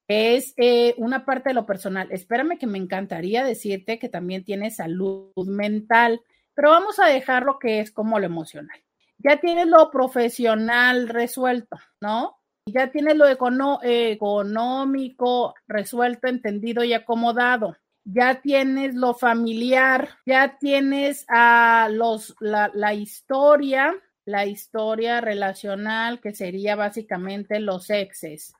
S2: Es eh, una parte de lo personal. Espérame que me encantaría decirte que también tienes salud mental pero vamos a dejar lo que es como lo emocional. Ya tienes lo profesional resuelto, ¿no? Ya tienes lo económico resuelto, entendido y acomodado. Ya tienes lo familiar, ya tienes a los, la, la historia, la historia relacional, que sería básicamente los exes.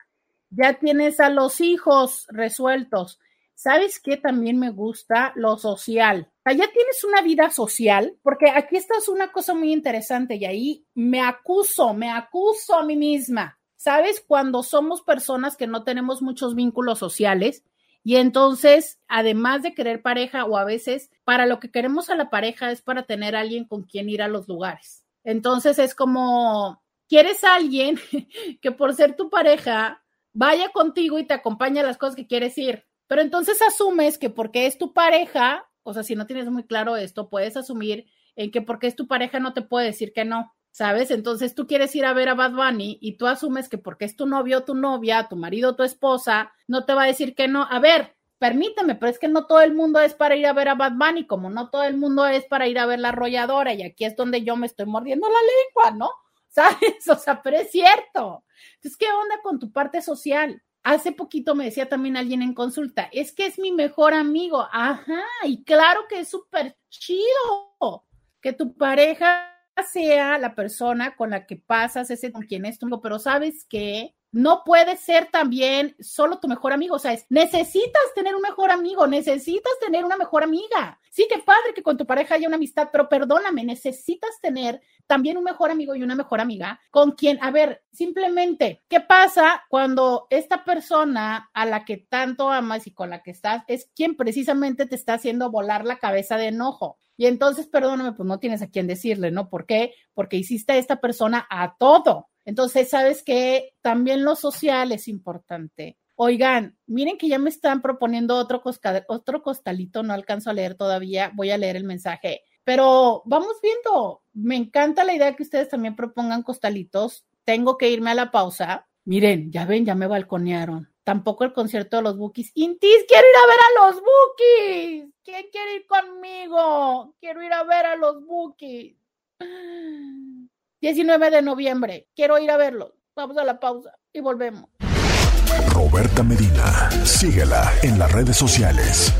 S2: Ya tienes a los hijos resueltos ¿Sabes qué también me gusta? Lo social. ya tienes una vida social, porque aquí está una cosa muy interesante y ahí me acuso, me acuso a mí misma. ¿Sabes? Cuando somos personas que no tenemos muchos vínculos sociales y entonces, además de querer pareja o a veces para lo que queremos a la pareja es para tener a alguien con quien ir a los lugares. Entonces es como, quieres a alguien (laughs) que por ser tu pareja vaya contigo y te acompañe a las cosas que quieres ir pero entonces asumes que porque es tu pareja, o sea, si no tienes muy claro esto, puedes asumir en que porque es tu pareja no te puede decir que no, ¿sabes? Entonces tú quieres ir a ver a Bad Bunny y tú asumes que porque es tu novio tu novia, tu marido tu esposa, no te va a decir que no. A ver, permíteme, pero es que no todo el mundo es para ir a ver a Bad Bunny, como no todo el mundo es para ir a ver la arrolladora, y aquí es donde yo me estoy mordiendo la lengua, ¿no? (laughs) ¿Sabes? O sea, pero es cierto. Entonces, ¿qué onda con tu parte social? Hace poquito me decía también alguien en consulta, es que es mi mejor amigo. Ajá, y claro que es súper chido que tu pareja sea la persona con la que pasas ese con quien es pero ¿sabes qué? No puede ser también solo tu mejor amigo, o sea, necesitas tener un mejor amigo, necesitas tener una mejor amiga. Sí, qué padre que con tu pareja haya una amistad, pero perdóname, necesitas tener también un mejor amigo y una mejor amiga con quien, a ver, simplemente, ¿qué pasa cuando esta persona a la que tanto amas y con la que estás es quien precisamente te está haciendo volar la cabeza de enojo? Y entonces, perdóname, pues no tienes a quién decirle, ¿no? ¿Por qué? Porque hiciste a esta persona a todo. Entonces, sabes que también lo social es importante. Oigan, miren que ya me están proponiendo otro, otro costalito, no alcanzo a leer todavía, voy a leer el mensaje, pero vamos viendo. Me encanta la idea que ustedes también propongan costalitos. Tengo que irme a la pausa. Miren, ya ven, ya me balconearon. Tampoco el concierto de los Bookies. Intis, quiero ir a ver a los Bookies. ¿Quién quiere ir conmigo? Quiero ir a ver a los Bookies. 19 de noviembre. Quiero ir a verlo. Vamos a la pausa y volvemos.
S1: Roberta Medina, síguela en las redes sociales.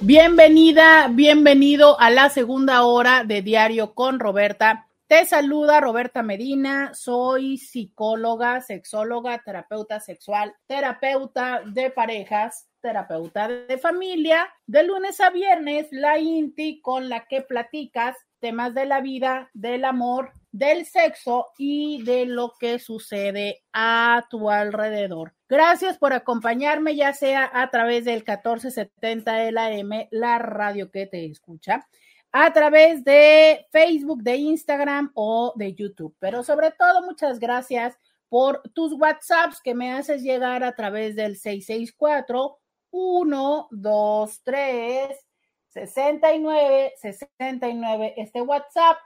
S2: Bienvenida, bienvenido a la segunda hora de Diario con Roberta. Te saluda Roberta Medina, soy psicóloga, sexóloga, terapeuta sexual, terapeuta de parejas, terapeuta de familia. De lunes a viernes, la INTI con la que platicas temas de la vida, del amor, del sexo y de lo que sucede a tu alrededor. Gracias por acompañarme, ya sea a través del 1470 de la M, la radio que te escucha, a través de Facebook, de Instagram o de YouTube. Pero sobre todo, muchas gracias por tus WhatsApps que me haces llegar a través del 664 123 69 69 este WhatsApp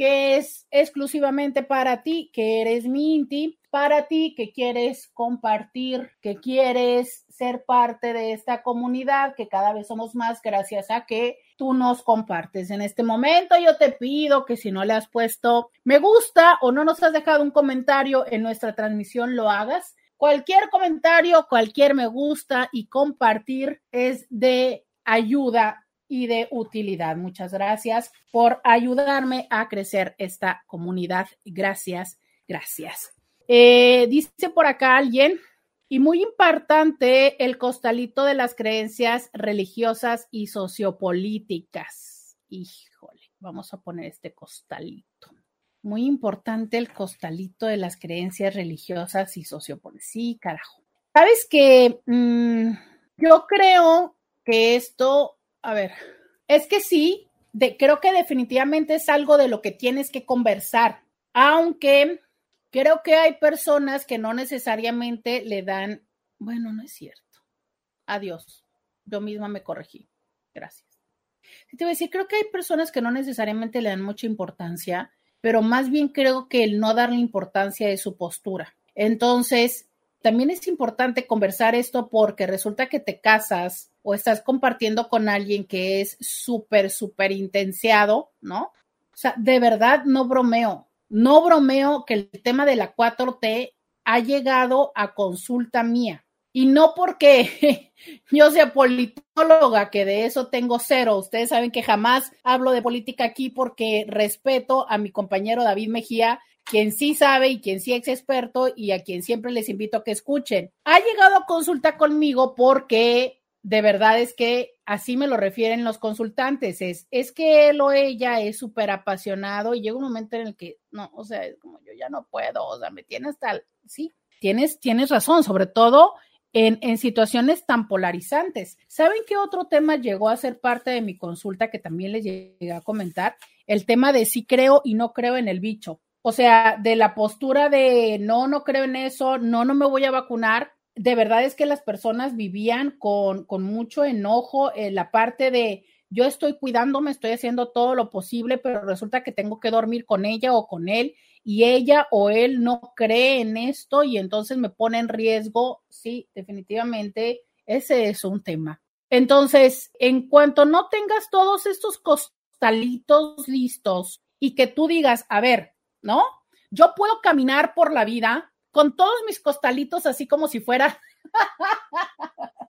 S2: que es exclusivamente para ti, que eres mi para ti que quieres compartir, que quieres ser parte de esta comunidad, que cada vez somos más gracias a que tú nos compartes. En este momento yo te pido que si no le has puesto me gusta o no nos has dejado un comentario en nuestra transmisión, lo hagas. Cualquier comentario, cualquier me gusta y compartir es de ayuda y de utilidad. Muchas gracias por ayudarme a crecer esta comunidad. Gracias, gracias. Eh, dice por acá alguien, y muy importante, el costalito de las creencias religiosas y sociopolíticas. Híjole, vamos a poner este costalito. Muy importante el costalito de las creencias religiosas y sociopolíticas. Sí, carajo. Sabes que mm, yo creo que esto a ver, es que sí, de, creo que definitivamente es algo de lo que tienes que conversar, aunque creo que hay personas que no necesariamente le dan, bueno, no es cierto. Adiós. Yo misma me corregí. Gracias. te voy a decir, creo que hay personas que no necesariamente le dan mucha importancia, pero más bien creo que el no darle importancia es su postura. Entonces, también es importante conversar esto porque resulta que te casas o estás compartiendo con alguien que es súper, súper intensiado, ¿no? O sea, de verdad no bromeo, no bromeo que el tema de la 4T ha llegado a consulta mía. Y no porque (laughs) yo sea politóloga, que de eso tengo cero. Ustedes saben que jamás hablo de política aquí porque respeto a mi compañero David Mejía, quien sí sabe y quien sí es experto y a quien siempre les invito a que escuchen. Ha llegado a consulta conmigo porque de verdad es que así me lo refieren los consultantes, es, es que él o ella es súper apasionado y llega un momento en el que, no, o sea, es como yo ya no puedo, o sea, me tienes tal, sí, tienes, tienes razón, sobre todo en, en, situaciones tan polarizantes. ¿Saben qué otro tema llegó a ser parte de mi consulta que también les llegué a comentar? El tema de si creo y no creo en el bicho o sea, de la postura de no, no creo en eso, no, no me voy a vacunar, de verdad es que las personas vivían con, con mucho enojo en la parte de yo estoy cuidándome, estoy haciendo todo lo posible, pero resulta que tengo que dormir con ella o con él y ella o él no cree en esto y entonces me pone en riesgo. Sí, definitivamente ese es un tema. Entonces, en cuanto no tengas todos estos costalitos listos y que tú digas, a ver, ¿no? Yo puedo caminar por la vida con todos mis costalitos así como si fuera... (laughs)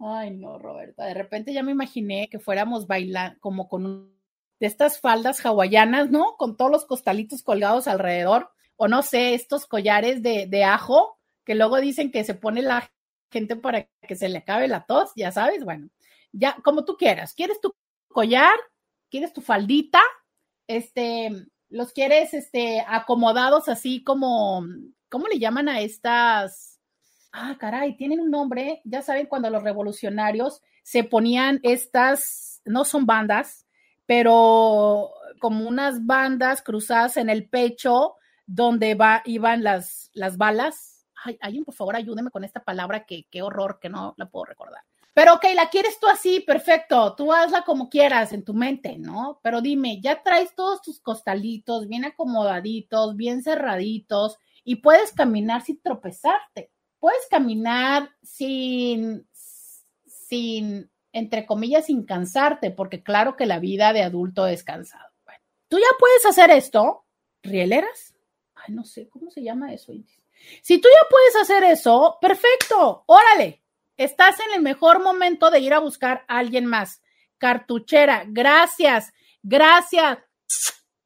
S2: Ay, no, Roberta, de repente ya me imaginé que fuéramos bailando como con de estas faldas hawaianas, ¿no? Con todos los costalitos colgados alrededor. o no sé, estos collares de, de ajo que luego dicen que se pone la gente para que se le acabe la tos, ya sabes, bueno, ya como tú quieras. ¿Quieres tu collar? ¿Quieres tu faldita? Este, los quieres este acomodados así como ¿cómo le llaman a estas? Ah, caray, tienen un nombre, ya saben cuando los revolucionarios se ponían estas, no son bandas, pero como unas bandas cruzadas en el pecho donde va, iban las, las balas. Ay, alguien, por favor, ayúdeme con esta palabra que qué horror que no la puedo recordar. Pero ok, la quieres tú así, perfecto, tú hazla como quieras en tu mente, ¿no? Pero dime, ya traes todos tus costalitos bien acomodaditos, bien cerraditos y puedes caminar sin tropezarte. Puedes caminar sin, sin, entre comillas, sin cansarte, porque claro que la vida de adulto es cansado. Bueno, tú ya puedes hacer esto, rieleras. Ay, no sé, ¿cómo se llama eso? Si tú ya puedes hacer eso, perfecto, órale, Estás en el mejor momento de ir a buscar a alguien más. Cartuchera, gracias, gracias,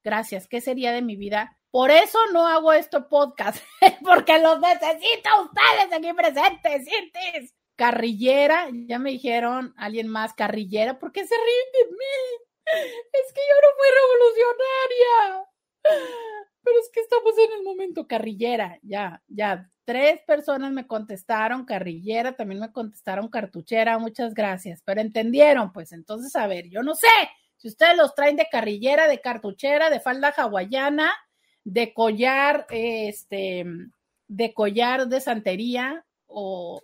S2: gracias. ¿Qué sería de mi vida? Por eso no hago esto podcast, (laughs) porque los necesito a ustedes aquí presentes, ¿sientes? Carrillera, ya me dijeron alguien más, carrillera, ¿por qué se ríen de mí? Es que yo no fui revolucionaria. Pero es que estamos en el momento carrillera, ya, ya, Tres personas me contestaron carrillera, también me contestaron cartuchera, muchas gracias, pero entendieron, pues entonces, a ver, yo no sé si ustedes los traen de carrillera, de cartuchera, de falda hawaiana, de collar, este, de collar de santería o,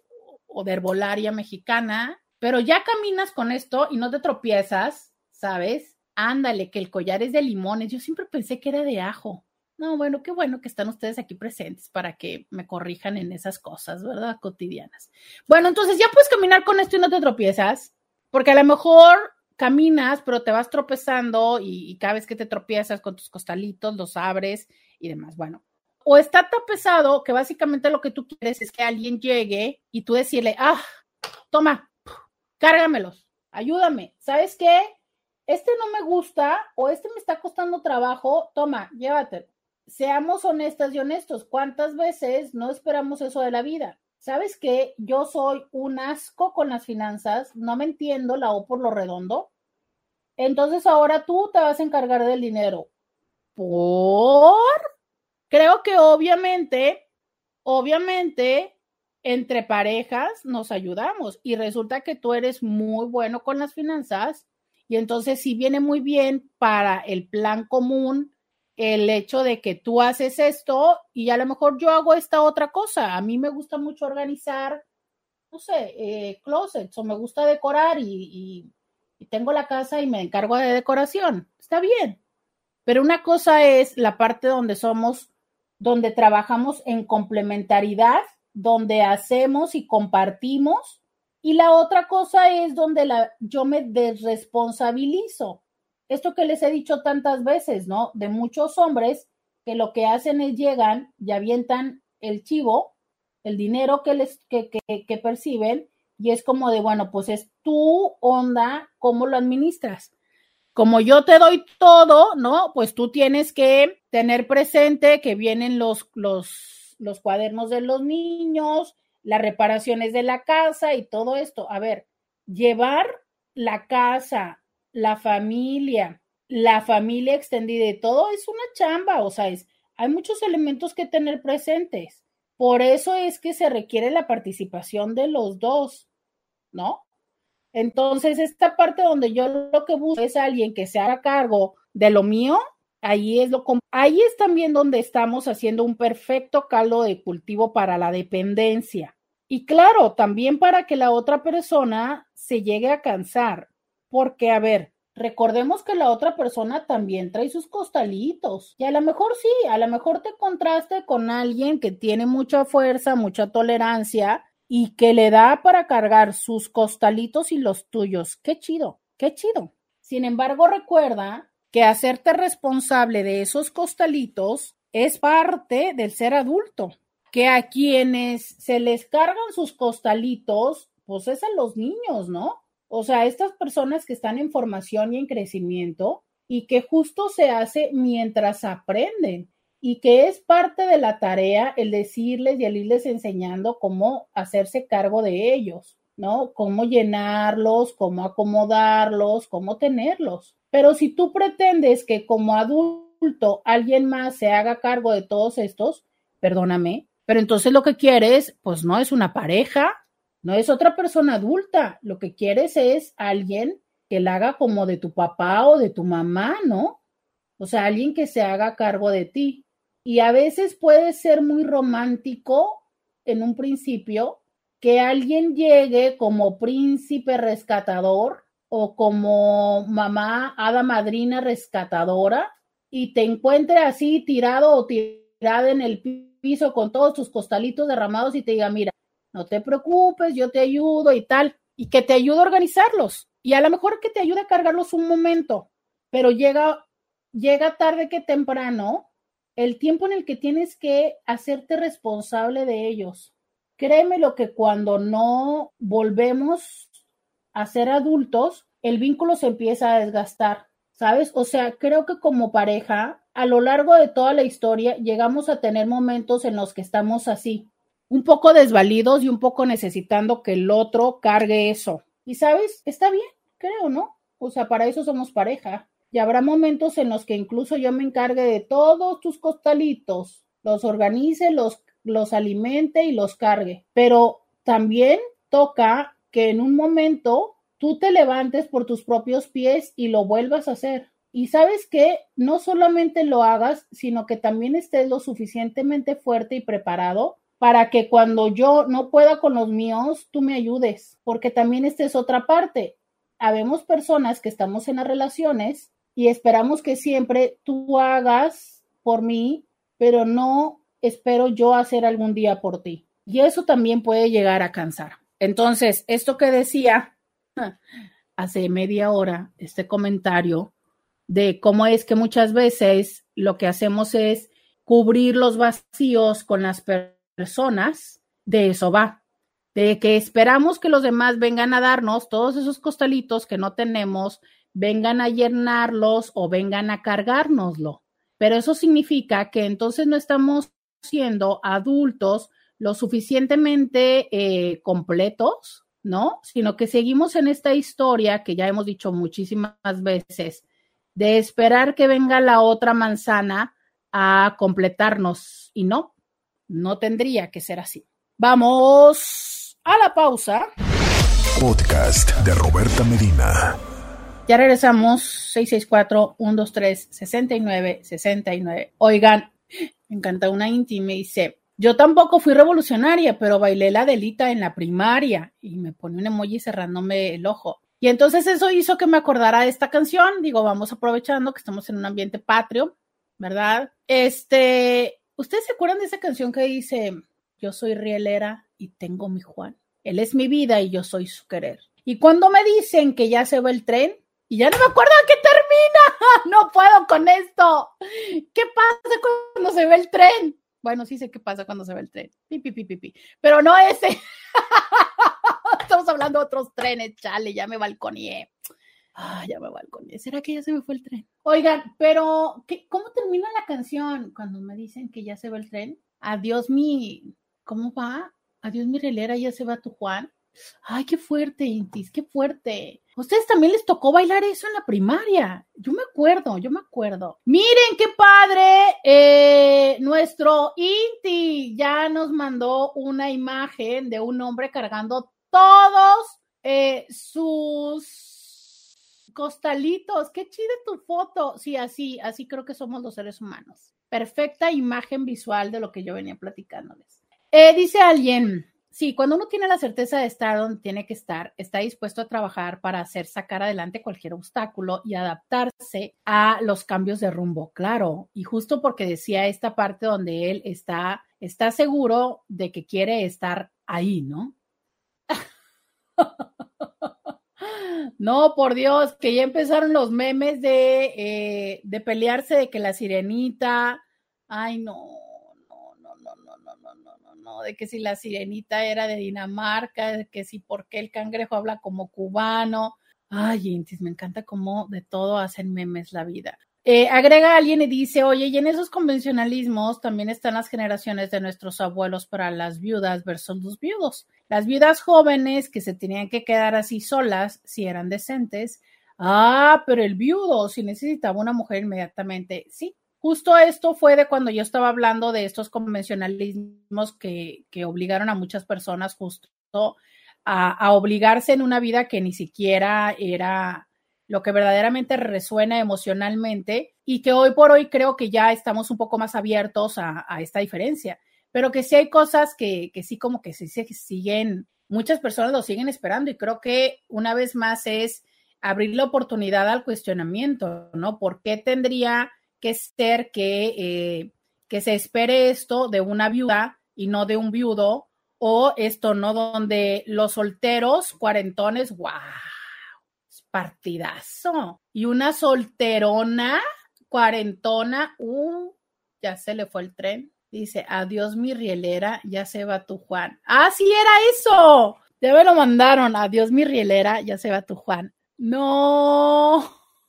S2: o de herbolaria mexicana, pero ya caminas con esto y no te tropiezas, ¿sabes? Ándale, que el collar es de limones. Yo siempre pensé que era de ajo. No, bueno, qué bueno que están ustedes aquí presentes para que me corrijan en esas cosas, ¿verdad? Cotidianas. Bueno, entonces ya puedes caminar con esto y no te tropiezas, porque a lo mejor caminas, pero te vas tropezando y, cada vez que te tropiezas con tus costalitos, los abres y demás. Bueno, o está tan pesado que básicamente lo que tú quieres es que alguien llegue y tú decirle, ah, toma, cárgamelos, ayúdame. ¿Sabes qué? Este no me gusta o este me está costando trabajo, toma, llévatelo seamos honestas y honestos, ¿cuántas veces no esperamos eso de la vida? ¿Sabes qué? Yo soy un asco con las finanzas, no me entiendo la O por lo redondo. Entonces ahora tú te vas a encargar del dinero. ¿Por? Creo que obviamente, obviamente, entre parejas nos ayudamos y resulta que tú eres muy bueno con las finanzas y entonces sí viene muy bien para el plan común el hecho de que tú haces esto y a lo mejor yo hago esta otra cosa. A mí me gusta mucho organizar, no sé, eh, closets o me gusta decorar y, tengo la casa y me encargo de decoración. Está bien. Pero una cosa es la parte donde somos, donde trabajamos en complementariedad, donde hacemos y compartimos. Y la otra cosa es donde la, yo me desresponsabilizo esto que les he dicho tantas veces, ¿no? De muchos hombres que lo que hacen es llegan y avientan el chivo, el dinero que les que, que, perciben y es como de, bueno, pues es tu onda, ¿cómo lo administras? Como yo te doy todo, ¿no? Pues tú tienes que tener presente que vienen los, los, los cuadernos de los niños, las reparaciones de la casa y todo esto. A ver, llevar la casa la familia, la familia extendida y todo es una chamba, o sea, hay muchos elementos que tener presentes. Por eso es que se requiere la participación de los dos, ¿no? Entonces, esta parte donde yo lo que busco es alguien que se haga cargo de lo mío, ahí es lo ahí es también donde estamos haciendo un perfecto caldo de cultivo para la dependencia. Y claro, también para que la otra persona se llegue a cansar. Porque, a ver, recordemos que la otra persona también trae sus costalitos. Y a lo mejor sí, a lo mejor te contraste con alguien que tiene mucha fuerza, mucha tolerancia y que le da para cargar sus costalitos y los tuyos. Qué chido, qué chido. Sin embargo, recuerda que hacerte responsable de esos costalitos es parte del ser adulto. Que a quienes se les cargan sus costalitos, pues es a los niños, ¿no? O sea, estas personas que están en formación y en crecimiento y que justo se hace mientras aprenden. y que es parte de la tarea el decirles y el irles enseñando cómo hacerse cargo de ellos, ¿no? Cómo llenarlos, cómo acomodarlos, cómo tenerlos. Pero si tú pretendes que como adulto alguien más se haga cargo de todos estos, perdóname, pero entonces lo que quieres, pues no es una pareja, no es otra persona adulta, lo que quieres es alguien que la haga como de tu papá o de tu mamá, ¿no? O sea, alguien que se haga cargo de ti. Y a veces puede ser muy romántico en un principio que alguien llegue como príncipe rescatador o como mamá, hada madrina rescatadora y te encuentre así tirado o tirada en el piso con todos tus costalitos derramados y te diga, mira, no te preocupes, yo te ayudo y tal, y que te ayude a organizarlos. Y a lo mejor que te ayude a cargarlos un momento, pero llega, llega tarde que temprano el tiempo en el que tienes que hacerte responsable de ellos. Créeme lo que cuando no volvemos a ser adultos, el vínculo se empieza a desgastar, ¿sabes? O sea, creo que como pareja, a lo largo de toda la historia, llegamos a tener momentos en los que estamos así, un poco desvalidos y un poco necesitando que el otro cargue eso. Y sabes, está bien, creo, ¿no? O sea, para eso somos pareja. Y habrá momentos en los que incluso yo me encargue de todos tus costalitos, los organice, los, los alimente y los cargue. Pero también toca que en un momento tú te levantes por tus propios pies y lo vuelvas a hacer. Y sabes que no solamente lo hagas, sino que también estés lo suficientemente fuerte y preparado para que cuando yo no pueda con los míos, tú me ayudes, porque también esta es otra parte. Habemos personas que estamos en las relaciones y esperamos que siempre tú hagas por mí, pero no espero yo hacer algún día por ti. Y eso también puede llegar a cansar. Entonces, esto que decía (laughs) hace media hora, este comentario de cómo es que muchas veces lo que hacemos es cubrir los vacíos con las personas personas, de eso va, de que esperamos que los demás vengan a darnos todos esos costalitos que no tenemos, vengan a llenarlos o vengan a cargárnoslo. Pero eso significa que entonces no estamos siendo adultos lo suficientemente eh, completos, ¿no? Sino que seguimos en esta historia que ya hemos dicho muchísimas veces, de esperar que venga la otra manzana a completarnos y no, no tendría que ser así. Vamos a la pausa.
S1: Podcast de Roberta Medina.
S2: Ya regresamos 664-123-6969. Oigan, me encanta una íntima y dice, yo tampoco fui revolucionaria, pero bailé la delita en la primaria y me pone un emoji cerrándome el ojo. Y entonces eso hizo que me acordara de esta canción. Digo, vamos aprovechando que estamos en un ambiente patrio, ¿verdad? Este, ¿Ustedes se acuerdan de esa canción que dice, yo soy rielera y tengo mi Juan? Él es mi vida y yo soy su querer. Y cuando me dicen que ya se va el tren, y ya no me acuerdo a qué termina, (laughs) no puedo con esto. ¿Qué pasa cuando se ve el tren? Bueno, sí sé qué pasa cuando se ve el tren. Pi, pi, pi, Pero no ese. (laughs) Estamos hablando de otros trenes, chale, ya me balconié. Ah, ya me balconé. ¿Será que ya se me fue el tren? Oigan, pero ¿qué, ¿cómo termina la canción cuando me dicen que ya se va el tren? Adiós mi, ¿cómo va? Adiós mi relera, ya se va tu Juan. Ay, qué fuerte, Intis, qué fuerte. ustedes también les tocó bailar eso en la primaria. Yo me acuerdo, yo me acuerdo. Miren qué padre. Eh, nuestro Inti ya nos mandó una imagen de un hombre cargando todos eh, sus costalitos, qué chida tu foto. Sí, así, así creo que somos los seres humanos. Perfecta imagen visual de lo que yo venía platicándoles. Eh, dice alguien, sí, cuando uno tiene la certeza de estar donde tiene que estar, está dispuesto a trabajar para hacer sacar adelante cualquier obstáculo y adaptarse a los cambios de rumbo, claro. Y justo porque decía esta parte donde él está, está seguro de que quiere estar ahí, ¿no? (laughs) No, por Dios, que ya empezaron los memes de, eh, de pelearse de que la sirenita, ay no, no, no, no, no, no, no, no, no, no, de que si la sirenita era de Dinamarca, de que si por qué el cangrejo habla como cubano. Ay, Intis, me encanta cómo de todo hacen memes la vida. Eh, agrega alguien y dice, oye, y en esos convencionalismos también están las generaciones de nuestros abuelos para las viudas versus los viudos. Las viudas jóvenes que se tenían que quedar así solas si eran decentes. Ah, pero el viudo, si necesitaba una mujer inmediatamente. Sí, justo esto fue de cuando yo estaba hablando de estos convencionalismos que, que obligaron a muchas personas justo a, a obligarse en una vida que ni siquiera era lo que verdaderamente resuena emocionalmente y que hoy por hoy creo que ya estamos un poco más abiertos a, esta diferencia, pero que sí hay cosas que, que sí como que sí siguen, muchas personas lo siguen esperando y creo que una vez más es abrir la oportunidad al cuestionamiento, ¿no? ¿Por qué tendría que ser que, eh, que se espere esto de una viuda y no de un viudo? O esto, ¿no? Donde los solteros, cuarentones, wow, partidazo. Y una solterona, cuarentona, uh, ya se le fue el tren. Dice, adiós mi rielera, ya se va tu Juan. Ah, sí era eso. Ya me lo mandaron. Adiós mi rielera, ya se va tu Juan. No.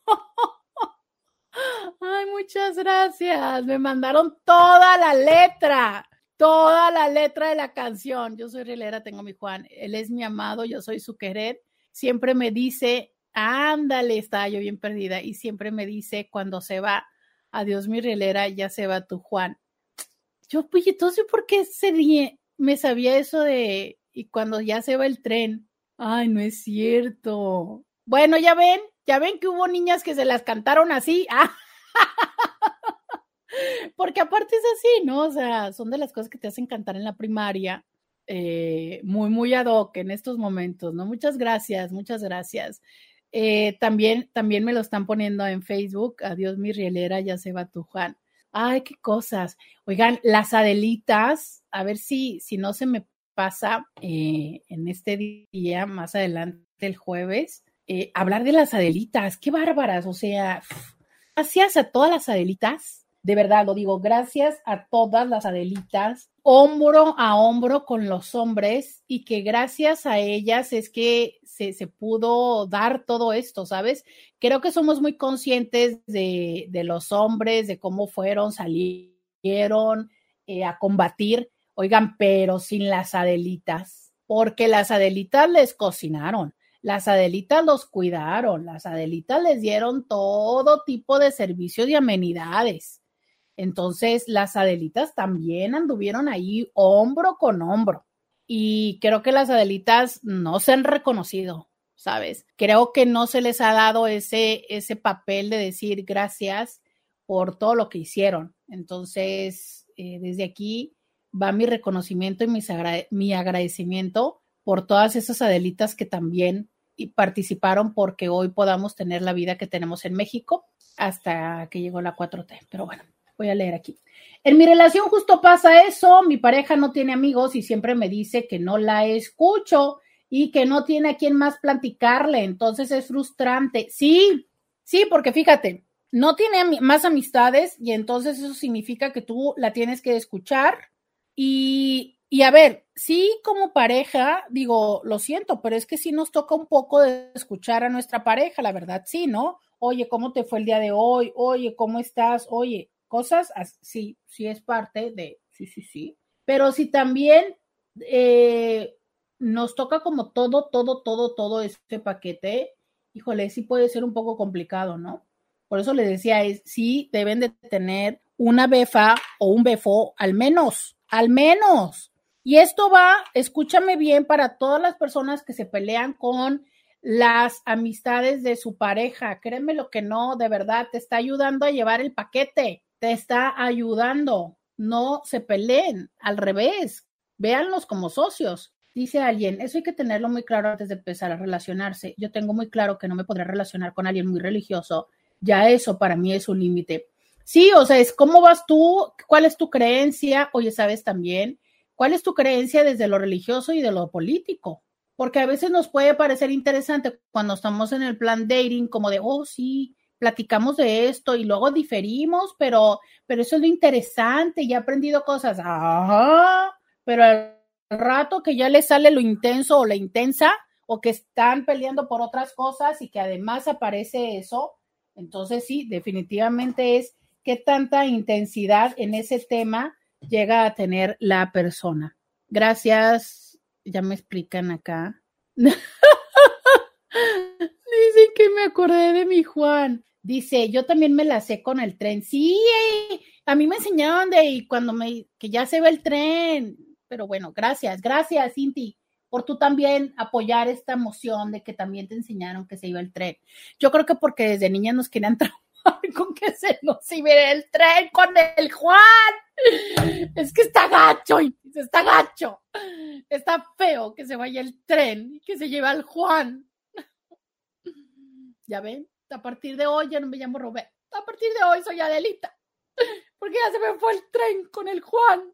S2: (laughs) Ay, muchas gracias. Me mandaron toda la letra, toda la letra de la canción. Yo soy rielera, tengo mi Juan. Él es mi amado, yo soy su querer. Siempre me dice, Ándale, estaba yo bien perdida y siempre me dice cuando se va, adiós mi rielera, ya se va tu Juan. Yo, pues, entonces, ¿por qué sería, me sabía eso de, y cuando ya se va el tren? Ay, no es cierto. Bueno, ya ven, ya ven que hubo niñas que se las cantaron así. (laughs) Porque aparte es así, ¿no? O sea, son de las cosas que te hacen cantar en la primaria. Eh, muy, muy ad hoc en estos momentos, ¿no? Muchas gracias, muchas gracias. Eh, también, también me lo están poniendo en Facebook. Adiós, mi rielera, ya se va tu Juan. Ay, qué cosas. Oigan, las Adelitas, a ver si, si no se me pasa eh, en este día, más adelante, el jueves, eh, hablar de las Adelitas. Qué bárbaras. O sea, gracias a todas las Adelitas. De verdad, lo digo, gracias a todas las Adelitas hombro a hombro con los hombres y que gracias a ellas es que se, se, pudo dar todo esto, ¿sabes? Creo que somos muy conscientes de, de los hombres, de cómo fueron, salieron eh, a combatir, oigan, pero sin las adelitas, porque las adelitas les cocinaron, las adelitas los cuidaron, las adelitas les dieron todo tipo de servicios y amenidades entonces, las Adelitas también anduvieron ahí hombro con hombro. Y creo que las Adelitas no se han reconocido, ¿sabes? Creo que no se les ha dado ese, ese papel de decir gracias por todo lo que hicieron. Entonces, eh, desde aquí va mi reconocimiento y mi agradecimiento por todas esas Adelitas que también participaron porque hoy podamos tener la vida que tenemos en México hasta que llegó la 4T. Pero bueno, Voy a leer aquí. En mi relación justo pasa eso, mi pareja no tiene amigos y siempre me dice que no la escucho y que no tiene a quien más platicarle, entonces es frustrante. Sí, sí, porque fíjate, no tiene más amistades y entonces eso significa que tú la tienes que escuchar y, y a ver, sí como pareja, digo, lo siento, pero es que sí nos toca un poco de escuchar a nuestra pareja, la verdad, sí, ¿no? Oye, ¿cómo te fue el día de hoy? Oye, ¿cómo estás? Oye, cosas, sí, sí es parte de, sí, sí, sí, pero si también eh, nos toca como todo, todo, todo, todo este paquete, híjole, sí puede ser un poco complicado, ¿no? Por eso le decía, es, sí deben de tener una befa o un befo, al menos, al menos. Y esto va, escúchame bien, para todas las personas que se pelean con las amistades de su pareja. Créeme lo que no, de verdad, te está ayudando a llevar el paquete te está ayudando. No se peleen, al revés, véanlos como socios. Dice alguien, eso hay que tenerlo muy claro antes de empezar a relacionarse. Yo tengo muy claro que no me podré relacionar con alguien muy religioso. Ya eso para mí es un límite. Sí, o sea, es cómo vas tú, cuál es tu creencia. Oye, sabes también, cuál es tu creencia desde lo religioso y de lo político. Porque a veces nos puede parecer interesante cuando estamos en el plan dating, como de, oh, sí, platicamos de esto y luego diferimos, pero, pero eso es lo interesante, y he aprendido cosas, ajá, pero al rato que ya le sale lo intenso o la intensa, o que están peleando por otras cosas y que además aparece eso, Entonces sí, definitivamente es qué tanta intensidad en ese tema llega a tener la persona. Gracias. Ya me explican acá. (laughs) Dicen que me acordé de mi Juan. Dice, yo también me la sé con el tren. Sí, a mí me enseñaron de cuando me, que ya se ve el tren. Pero bueno, gracias, gracias, Cinti, por tú también apoyar esta emoción de que también te enseñaron que se iba el tren. Yo creo que porque desde niña nos querían (laughs) traumar con que se nos iba el tren con el Juan. Es que está gacho, está gacho. Está feo que se vaya el tren y que se lleve al Juan. Ya ven, a partir de hoy ya no me llamo Roberto. A partir de hoy soy Adelita. (laughs) Porque ya se me fue el tren con el Juan.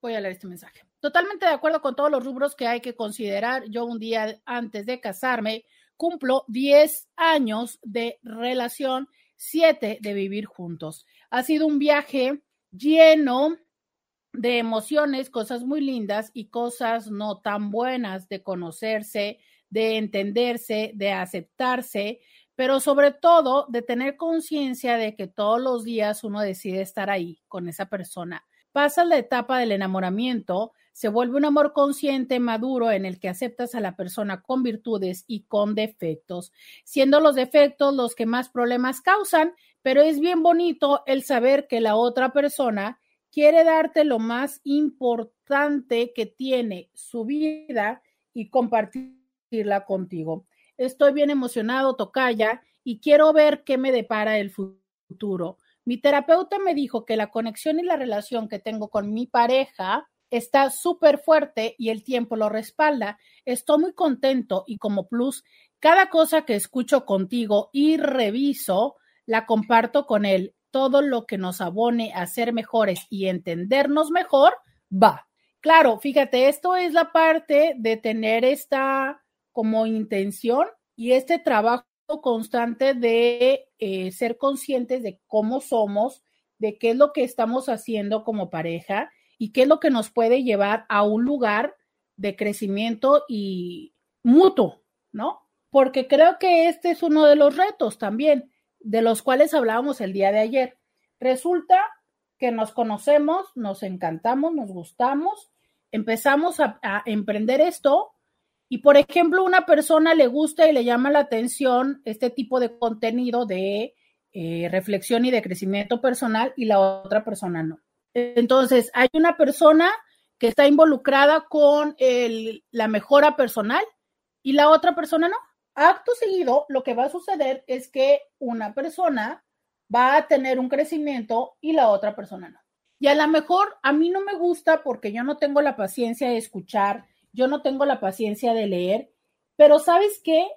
S2: Voy a leer este mensaje. Totalmente de acuerdo con todos los rubros que hay que considerar. Yo un día antes de casarme cumplo 10 años de relación, 7 de vivir juntos. Ha sido un viaje lleno de emociones, cosas muy lindas y cosas no tan buenas de conocerse, de entenderse, de aceptarse, pero sobre todo de tener conciencia de que todos los días uno decide estar ahí con esa persona. Pasa la etapa del enamoramiento, se vuelve un amor consciente, maduro, en el que aceptas a la persona con virtudes y con defectos, siendo los defectos los que más problemas causan, pero es bien bonito el saber que la otra persona quiere darte lo más importante que tiene su vida y compartirla contigo. Estoy bien emocionado, Tocaya, y quiero ver qué me depara el futuro. Mi terapeuta me dijo que la conexión y la relación que tengo con mi pareja está súper fuerte y el tiempo lo respalda. Estoy muy contento y como plus, cada cosa que escucho contigo y reviso, la comparto con él. Todo lo que nos abone a ser mejores y entendernos mejor, va. Claro, fíjate, esto es la parte de tener esta como intención y este trabajo constante de eh, ser conscientes de cómo somos, de qué es lo que estamos haciendo como pareja y qué es lo que nos puede llevar a un lugar de crecimiento y mutuo, ¿no? Porque creo que este es uno de los retos también, de los cuales hablábamos el día de ayer. Resulta que nos conocemos, nos encantamos, nos gustamos, empezamos a, emprender esto y, por ejemplo, una persona le gusta y le llama la atención este tipo de contenido de eh, reflexión y de crecimiento personal y la otra persona no. Entonces, hay una persona que está involucrada con la mejora personal y la otra persona no. Acto seguido, lo que va a suceder es que una persona va a tener un crecimiento y la otra persona no. Y a lo mejor a mí no me gusta porque yo no tengo la paciencia de escuchar, yo no tengo la paciencia de leer, pero sabes qué?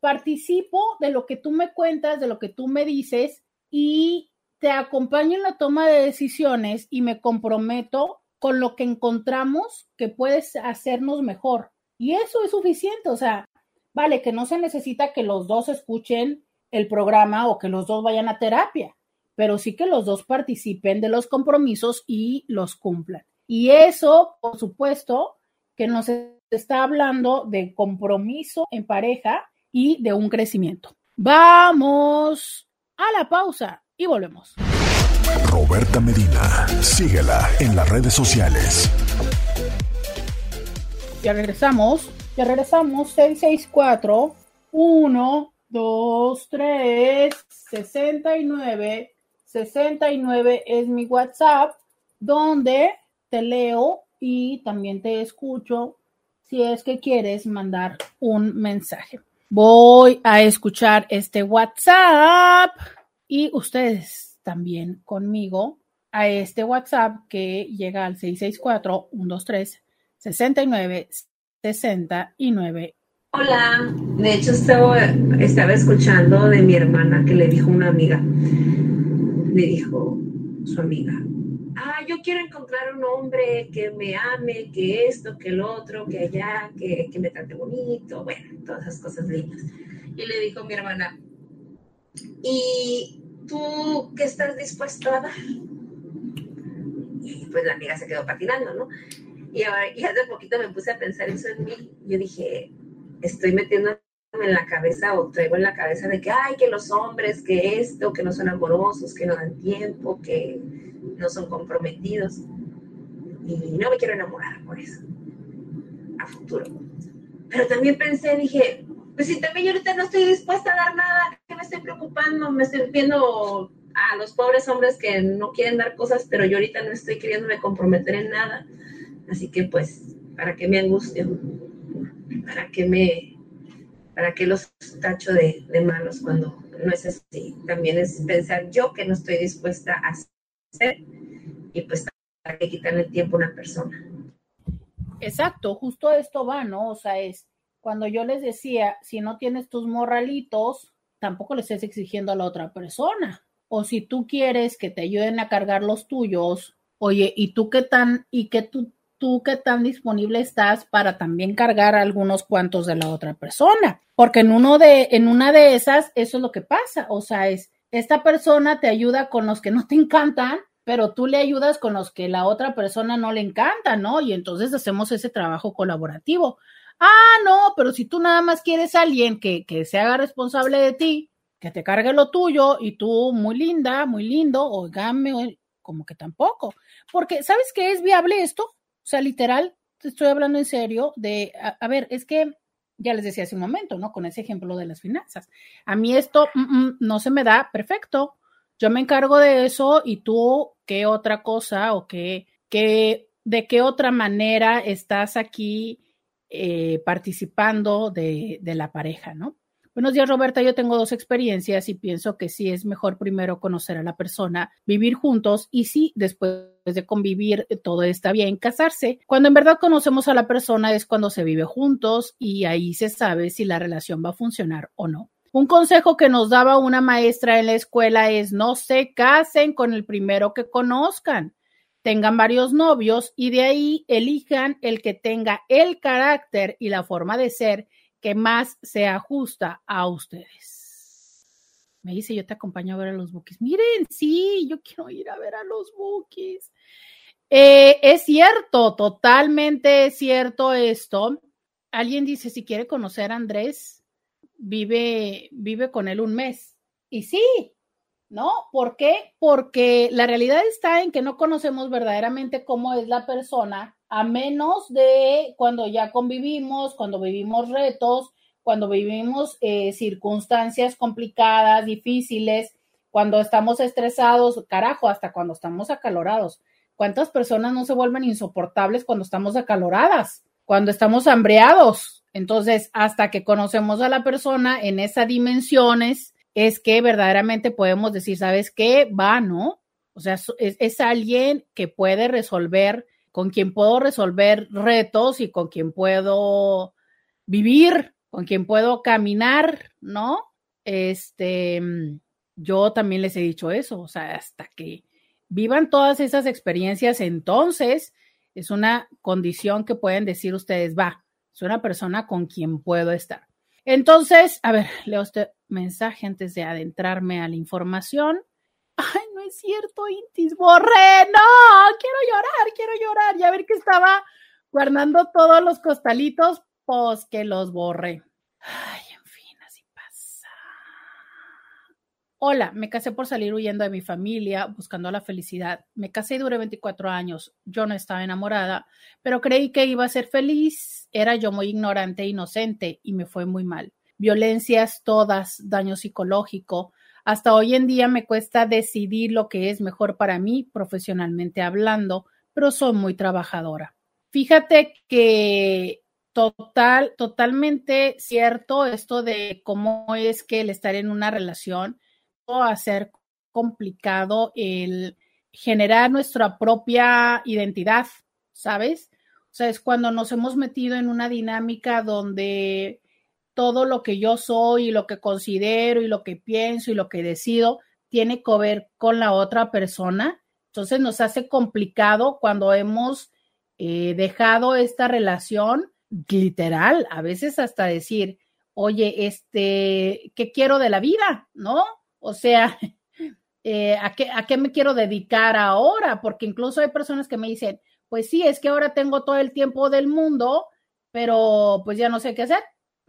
S2: Participo de lo que tú me cuentas, de lo que tú me dices y te acompaño en la toma de decisiones y me comprometo con lo que encontramos que puedes hacernos mejor. Y eso es suficiente, o sea, vale, que no se necesita que los dos escuchen el programa o que los dos vayan a terapia, pero sí que los dos participen de los compromisos y los cumplan. Y eso, por supuesto, que nos está hablando de compromiso en pareja y de un crecimiento. Vamos a la pausa y volvemos.
S1: Roberta Medina, síguela en las redes sociales.
S2: Ya regresamos, ya regresamos, 664 1 2 3 69 69 es mi WhatsApp donde te leo y también te escucho si es que quieres mandar un mensaje. Voy a escuchar este WhatsApp y ustedes también conmigo a este WhatsApp que llega al 664-123-69-69.
S3: Hola, de hecho estaba, estaba escuchando de mi hermana que le dijo una amiga, le dijo su amiga, yo quiero encontrar un hombre que me ame, que esto, que el otro, que allá, que, que me trate bonito, bueno, todas esas cosas lindas. Y le dijo mi hermana, y ¿tú qué estás dispuesto a dar? Y pues la amiga se quedó patinando, ¿no? Y, ahora, y hace poquito me puse a pensar eso en mí. Yo dije, estoy metiendo en la cabeza o traigo en la cabeza de que, ay, que los hombres, que esto, que no son amorosos, que no dan tiempo, que no son comprometidos. Y no me quiero enamorar por eso, a futuro. Pero también pensé, dije, pues si también yo ahorita no estoy dispuesta a dar nada, ¿qué me estoy preocupando? Me estoy viendo a los pobres hombres que no quieren dar cosas, pero yo ahorita no estoy queriéndome comprometer en nada. Así que pues, ¿para qué me angustio? ¿Para qué me, para qué los tacho de, de malos cuando no es así? También es pensar yo que no estoy dispuesta a hacer y pues para qué quitarle tiempo a una persona.
S2: Exacto, justo esto va, ¿no? O sea, es cuando yo les decía, si no tienes tus morralitos, tampoco le estés exigiendo a la otra persona. O si tú quieres que te ayuden a cargar los tuyos, oye, ¿y tú qué tan, y qué tú, tú qué tan disponible estás para también cargar algunos cuantos de la otra persona? Porque en uno de, en una de esas, eso es lo que pasa. O sea, es, esta persona te ayuda con los que no te encantan, pero tú le ayudas con los que la otra persona no le encanta, ¿no? Y entonces hacemos ese trabajo colaborativo. Ah, no, pero si tú nada más quieres a alguien que, que se haga responsable de ti, que te cargue lo tuyo y tú muy linda, muy lindo, oígame, como que tampoco. Porque, ¿sabes qué es viable esto? O sea, literal, te estoy hablando en serio de, a ver, es que ya les decía hace un momento, ¿no? Con ese ejemplo de las finanzas. A mí esto mm, mm, no se me da perfecto. Yo me encargo de eso y tú, ¿qué otra cosa o qué, qué de qué otra manera estás aquí eh, participando de, de, la pareja, ¿no? Buenos días, Roberta. Yo tengo dos experiencias y pienso que sí es mejor primero conocer a la persona, vivir juntos y sí, después de convivir, todo está bien, casarse. Cuando en verdad conocemos a la persona es cuando se vive juntos y ahí se sabe si la relación va a funcionar o no. Un consejo que nos daba una maestra en la escuela es no se casen con el primero que conozcan tengan varios novios y de ahí elijan el que tenga el carácter y la forma de ser que más se ajusta a ustedes. Me dice, yo te acompaño a ver a los bookies. Miren, sí, yo quiero ir a ver a los bookies. Eh, es cierto, totalmente cierto esto. Alguien dice, si quiere conocer a Andrés, vive, vive con él un mes. Y sí, ¿no? ¿Por qué? Porque la realidad está en que no conocemos verdaderamente cómo es la persona, a menos de cuando ya convivimos, cuando vivimos retos, cuando vivimos eh, circunstancias complicadas, difíciles, cuando estamos estresados, carajo, hasta cuando estamos acalorados. ¿Cuántas personas no se vuelven insoportables cuando estamos acaloradas? Cuando estamos hambreados. Entonces, hasta que conocemos a la persona en esas dimensiones, es que verdaderamente podemos decir, ¿sabes qué? Va, ¿no? O sea, es, es, alguien que puede resolver, con quien puedo resolver retos y con quien puedo vivir, con quien puedo caminar, ¿no? Este, yo también les he dicho eso, o sea, hasta que vivan todas esas experiencias, entonces es una condición que pueden decir ustedes, va, es una persona con quien puedo estar. Entonces, a ver, leo este mensaje antes de adentrarme a la información. Cierto, Intis, borré, no, quiero llorar, quiero llorar. Ya ver que estaba guardando todos los costalitos, pues que los borré. Ay, en fin, así pasa. Hola, me casé por salir huyendo de mi familia, buscando la felicidad. Me casé y duré 24 años. Yo no estaba enamorada, pero creí que iba a ser feliz era yo muy ignorante e inocente y me fue muy mal. Violencias todas, daño psicológico. Hasta hoy en día me cuesta decidir lo que es mejor para mí profesionalmente hablando, pero soy muy trabajadora. Fíjate que total, totalmente cierto esto de cómo es que el estar en una relación va a ser complicado el generar nuestra propia identidad, ¿sabes? O sea, es cuando nos hemos metido en una dinámica donde todo lo que yo soy y lo que considero y lo que pienso y lo que decido tiene que ver con la otra persona. Entonces nos hace complicado cuando hemos eh, dejado esta relación literal, a veces hasta decir, oye, este, ¿qué quiero de la vida? ¿No? O sea, (laughs) eh, ¿a, qué, ¿a qué me quiero dedicar ahora? Porque incluso hay personas que me dicen, pues sí, es que ahora tengo todo el tiempo del mundo, pero pues ya no sé qué hacer.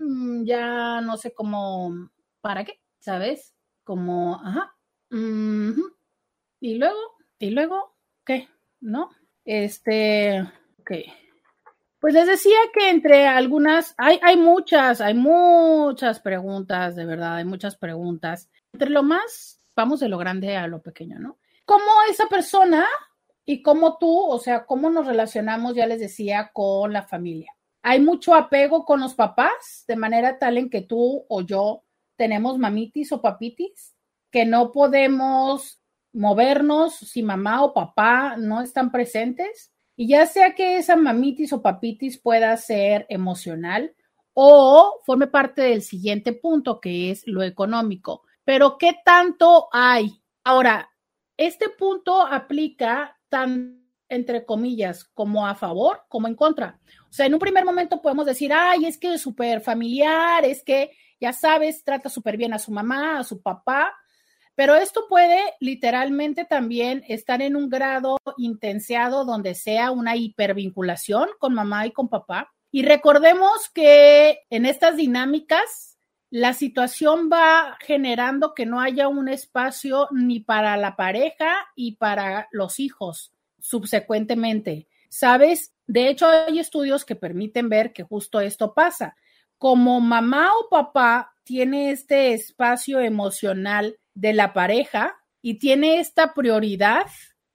S2: Mm, ya no sé cómo, ¿para qué? ¿Sabes? Como, ajá. Y luego, y luego, ¿qué? ¿No? Este, ok. Pues les decía que entre algunas, hay, hay muchas, hay muchas preguntas, de verdad, hay muchas preguntas. Entre lo más, vamos de lo grande a lo pequeño, ¿no? ¿Cómo esa persona y cómo tú, o sea, cómo nos relacionamos, ya les decía, con la familia? Hay mucho apego con los papás, de manera tal en que tú o yo tenemos mamitis o papitis, que no podemos movernos si mamá o papá no están presentes y ya sea que esa mamitis o papitis pueda ser emocional o forme parte del siguiente punto, que es lo económico. Pero ¿qué tanto hay? Ahora, este punto aplica tan entre comillas, como a favor como en contra. O sea, en un primer momento podemos decir, ay, es que es súper familiar, es que, ya sabes, trata súper bien a su mamá, a su papá, pero esto puede literalmente también estar en un grado intensiado donde sea una hipervinculación con mamá y con papá. Y recordemos que en estas dinámicas, la situación va generando que no haya un espacio ni para la pareja y para los hijos subsecuentemente. ¿Sabes? De hecho, hay estudios que permiten ver que justo esto pasa. Como mamá o papá tiene este espacio emocional de la pareja y tiene esta prioridad,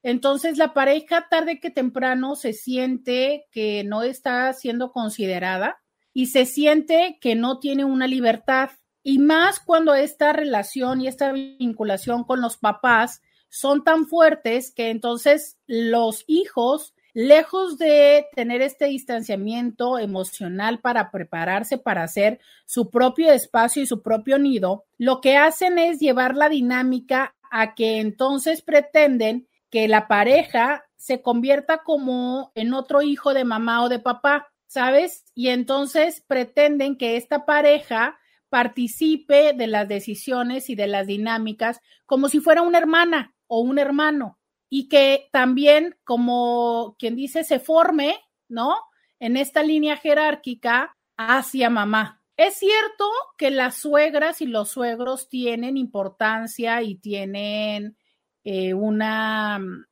S2: entonces la pareja tarde que temprano se siente que no está siendo considerada y se siente que no tiene una libertad. Y más cuando esta relación y esta vinculación con los papás son tan fuertes que entonces los hijos lejos de tener este distanciamiento emocional para prepararse para hacer su propio espacio y su propio nido, lo que hacen es llevar la dinámica a que entonces pretenden que la pareja se convierta como en otro hijo de mamá o de papá, ¿sabes? Y entonces pretenden que esta pareja participe de las decisiones y de las dinámicas como si fuera una hermana o un hermano y que también, como quien dice, se forme, ¿no? En esta línea jerárquica hacia mamá. Es cierto que las suegras y los suegros tienen importancia y tienen eh, una mm,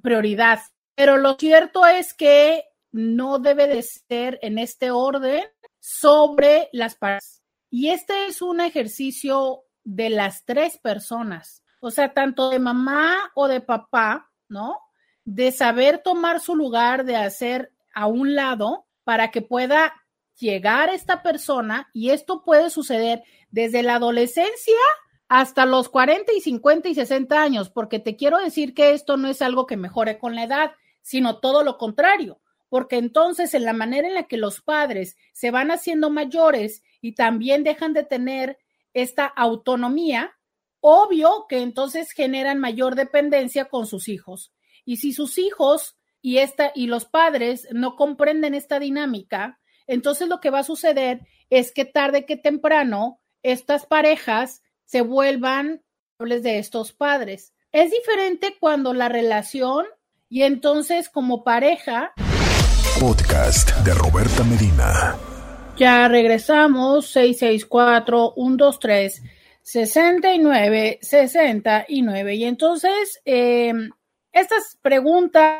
S2: prioridad, pero lo cierto es que no debe de ser en este orden sobre las partes. Y este es un ejercicio de las tres personas. O sea, tanto de mamá o de papá, ¿no? De saber tomar su lugar, de hacer a un lado para que pueda llegar esta persona y esto puede suceder desde la adolescencia hasta los 40 y 50 y 60 años, porque te quiero decir que esto no es algo que mejore con la edad, sino todo lo contrario, porque entonces en la manera en la que los padres se van haciendo mayores y también dejan de tener esta autonomía, obvio que entonces generan mayor dependencia con sus hijos. Y si sus hijos y esta y los padres no comprenden esta dinámica, entonces lo que va a suceder es que tarde que temprano estas parejas se vuelvan de estos padres. Es diferente cuando la relación y entonces como pareja
S1: Podcast de Roberta Medina.
S2: Ya regresamos 664 123 69, 69. Y entonces, eh, estas preguntas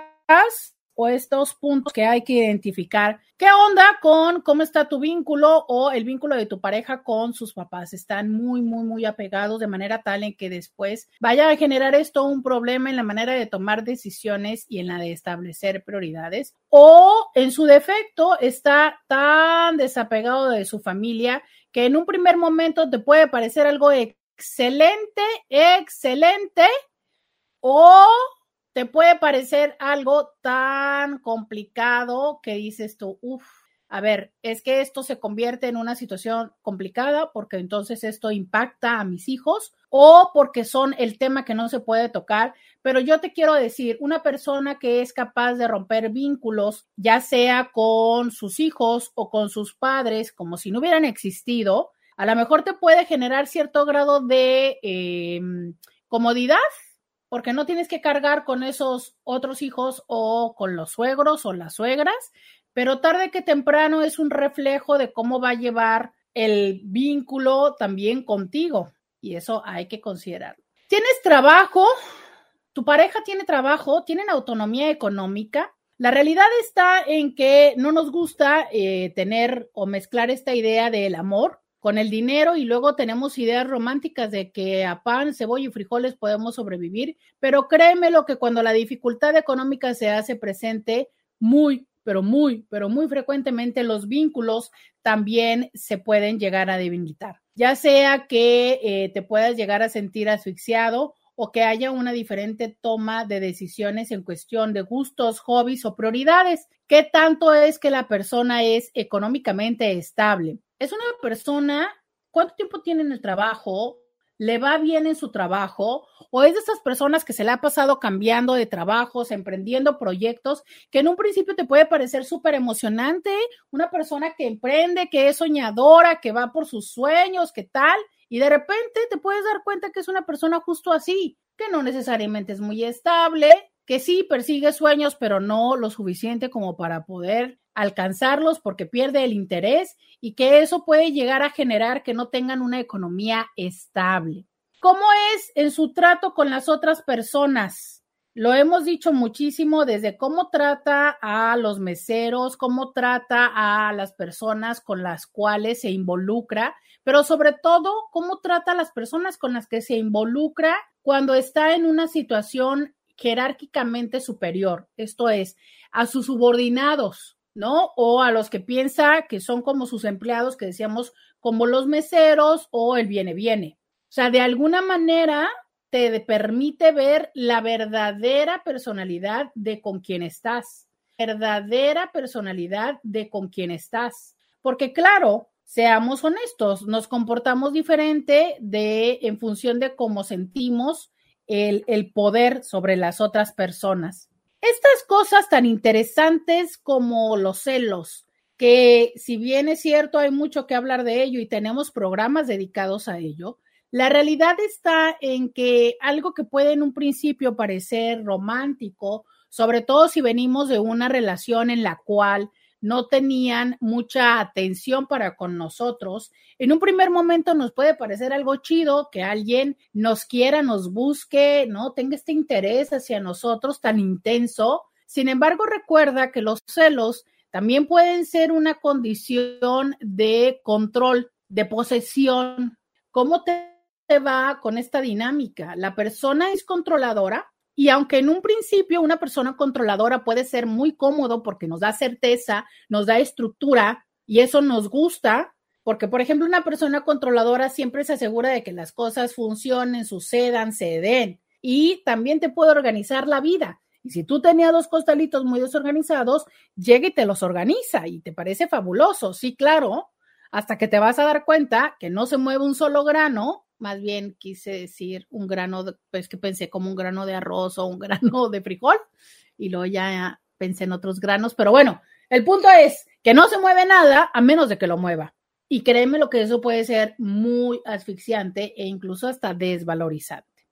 S2: o estos puntos que hay que identificar. ¿Qué onda con cómo está tu vínculo o el vínculo de tu pareja con sus papás? Están muy, muy, muy apegados de manera tal en que después vaya a generar esto un problema en la manera de tomar decisiones y en la de establecer prioridades. O en su defecto está tan desapegado de su familia que en un primer momento te puede parecer algo excelente, excelente o te puede parecer algo tan complicado que dices tú, uff, a ver, es que esto se convierte en una situación complicada porque entonces esto impacta a mis hijos o porque son el tema que no se puede tocar. Pero yo te quiero decir, una persona que es capaz de romper vínculos, ya sea con sus hijos o con sus padres, como si no hubieran existido, a lo mejor te puede generar cierto grado de eh, comodidad porque no tienes que cargar con esos otros hijos o con los suegros o las suegras, pero tarde que temprano es un reflejo de cómo va a llevar el vínculo también contigo y eso hay que considerarlo. ¿Tienes trabajo? ¿Tu pareja tiene trabajo? ¿Tienen autonomía económica? La realidad está en que no nos gusta eh, tener o mezclar esta idea del amor con el dinero y luego tenemos ideas románticas de que a pan, cebolla y frijoles podemos sobrevivir, pero créeme lo que cuando la dificultad económica se hace presente, muy, pero muy, pero muy frecuentemente los vínculos también se pueden llegar a debilitar, ya sea que eh, te puedas llegar a sentir asfixiado o que haya una diferente toma de decisiones en cuestión de gustos, hobbies o prioridades. ¿Qué tanto es que la persona es económicamente estable? Es una persona, ¿cuánto tiempo tiene en el trabajo? ¿Le va bien en su trabajo? ¿O es de esas personas que se le ha pasado cambiando de trabajos, emprendiendo proyectos, que en un principio te puede parecer súper emocionante? Una persona que emprende, que es soñadora, que va por sus sueños, ¿qué tal? Y de repente te puedes dar cuenta que es una persona justo así, que no necesariamente es muy estable, que sí persigue sueños, pero no lo suficiente como para poder alcanzarlos porque pierde el interés y que eso puede llegar a generar que no tengan una economía estable. ¿Cómo es en su trato con las otras personas? Lo hemos dicho muchísimo desde cómo trata a los meseros, cómo trata a las personas con las cuales se involucra pero sobre todo cómo trata a las personas con las que se involucra cuando está en una situación jerárquicamente superior, esto es, a sus subordinados, ¿no? O a los que piensa que son como sus empleados, que decíamos, como los meseros o el viene, viene. O sea, de alguna manera te permite ver la verdadera personalidad de con quien estás, verdadera personalidad de con quien estás. Porque claro, seamos honestos, nos comportamos diferente de en función de cómo sentimos el, poder sobre las otras personas. Estas cosas tan interesantes como los celos, que si bien es cierto hay mucho que hablar de ello y tenemos programas dedicados a ello, la realidad está en que algo que puede en un principio parecer romántico, sobre todo si venimos de una relación en la cual no tenían mucha atención para con nosotros. En un primer momento nos puede parecer algo chido que alguien nos quiera, nos busque, ¿no? Tenga este interés hacia nosotros tan intenso. Sin embargo, recuerda que los celos también pueden ser una condición de control, de posesión. ¿Cómo te va con esta dinámica? La persona es controladora, y aunque en un principio una persona controladora puede ser muy cómodo porque nos da certeza, nos da estructura y eso nos gusta, porque por ejemplo una persona controladora siempre se asegura de que las cosas funcionen, sucedan, se den y también te puede organizar la vida. Y si tú tenías dos costalitos muy desorganizados, llega y te los organiza y te parece fabuloso. Sí, claro, hasta que te vas a dar cuenta que no se mueve un solo grano más bien quise decir un grano, de, pues que pensé como un grano de arroz o un (laughs) grano de frijol y luego ya pensé en otros granos, pero bueno, el punto es que no se mueve nada a menos de que lo mueva. Y créeme lo que eso puede ser muy asfixiante e incluso hasta desvalorizante.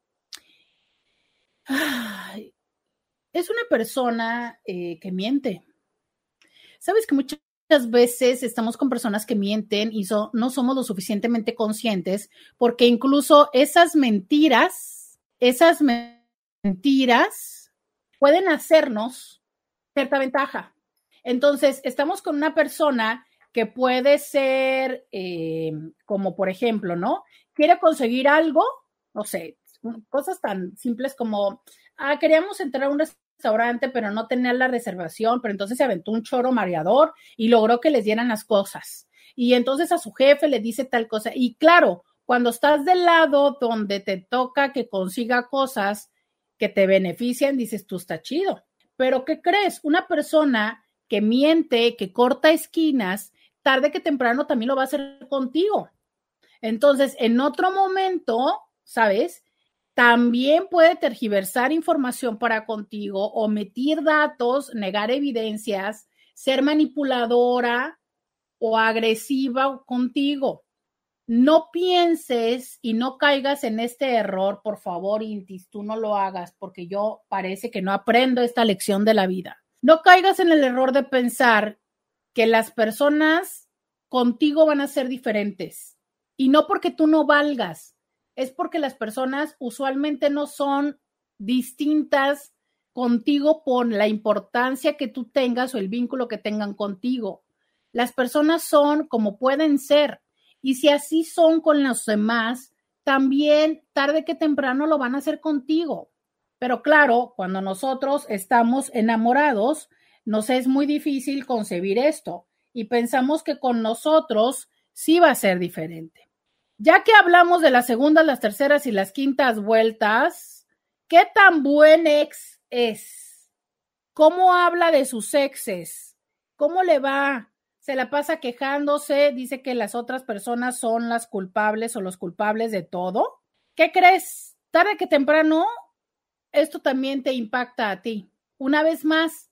S2: es una persona eh, que miente. Sabes que muchas muchas veces estamos con personas que mienten y no somos lo suficientemente conscientes porque incluso esas mentiras, esas mentiras pueden hacernos cierta ventaja. Entonces, estamos con una persona que puede ser eh, como, por ejemplo, ¿no? Quiere conseguir algo, no sé, cosas tan simples como, ah, queríamos entrar a un pero no tenía la reservación, pero entonces se aventó un choro mareador y logró que les dieran las cosas. Y entonces a su jefe le dice tal cosa. Y claro, cuando estás del lado donde te toca que consiga cosas que te benefician, dices, tú está chido. Pero ¿qué crees? Una persona que miente, que corta esquinas, tarde que temprano también lo va a hacer contigo. Entonces, en otro momento, ¿sabes? También puede tergiversar información para contigo, omitir datos, negar evidencias, ser manipuladora o agresiva contigo. No pienses y no caigas en este error, por favor, Intis, tú no lo hagas porque yo parece que no aprendo esta lección de la vida. No caigas en el error de pensar que las personas contigo van a ser diferentes. Y no porque tú no valgas, es porque las personas usualmente no son distintas contigo por la importancia que tú tengas o el vínculo que tengan contigo. Las personas son como pueden ser. Y si así son con los demás, también tarde que temprano lo van a hacer contigo. Pero claro, cuando nosotros estamos enamorados, nos es muy difícil concebir esto y pensamos que con nosotros sí va a ser diferente. Ya que hablamos de las segundas, las terceras y las quintas vueltas, ¿qué tan buen ex es? ¿Cómo habla de sus exes? ¿Cómo le va? ¿Se la pasa quejándose? ¿Dice que las otras personas son las culpables o los culpables de todo? ¿Qué crees? Tarde que temprano, esto también te impacta a ti. Una vez más,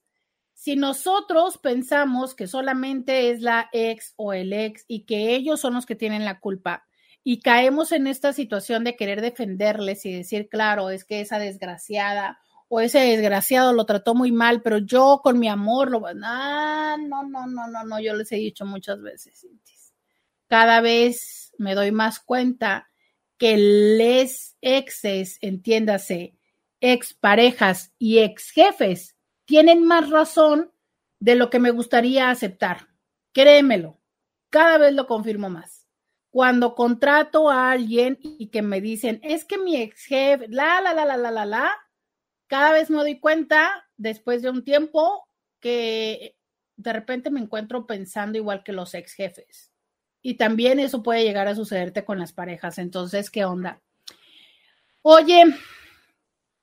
S2: si nosotros pensamos que solamente es la ex o el ex y que ellos son los que tienen la culpa y caemos en esta situación de querer defenderles y decir, claro, es que esa desgraciada o ese desgraciado lo trató muy mal, pero yo con mi amor lo... Ah, no, no, no, no, no, yo les he dicho muchas veces, cada vez me doy más cuenta que les exes, entiéndase, ex parejas y ex jefes tienen más razón de lo que me gustaría aceptar. Créemelo, cada vez lo confirmo más. Cuando contrato a alguien y que me dicen, es que mi ex jefe, la, la, la, la, la, la, la, cada vez me doy cuenta, después de un tiempo, que de repente me encuentro pensando igual que los ex jefes. Y también eso puede llegar a sucederte con las parejas. Entonces, ¿qué onda? Oye,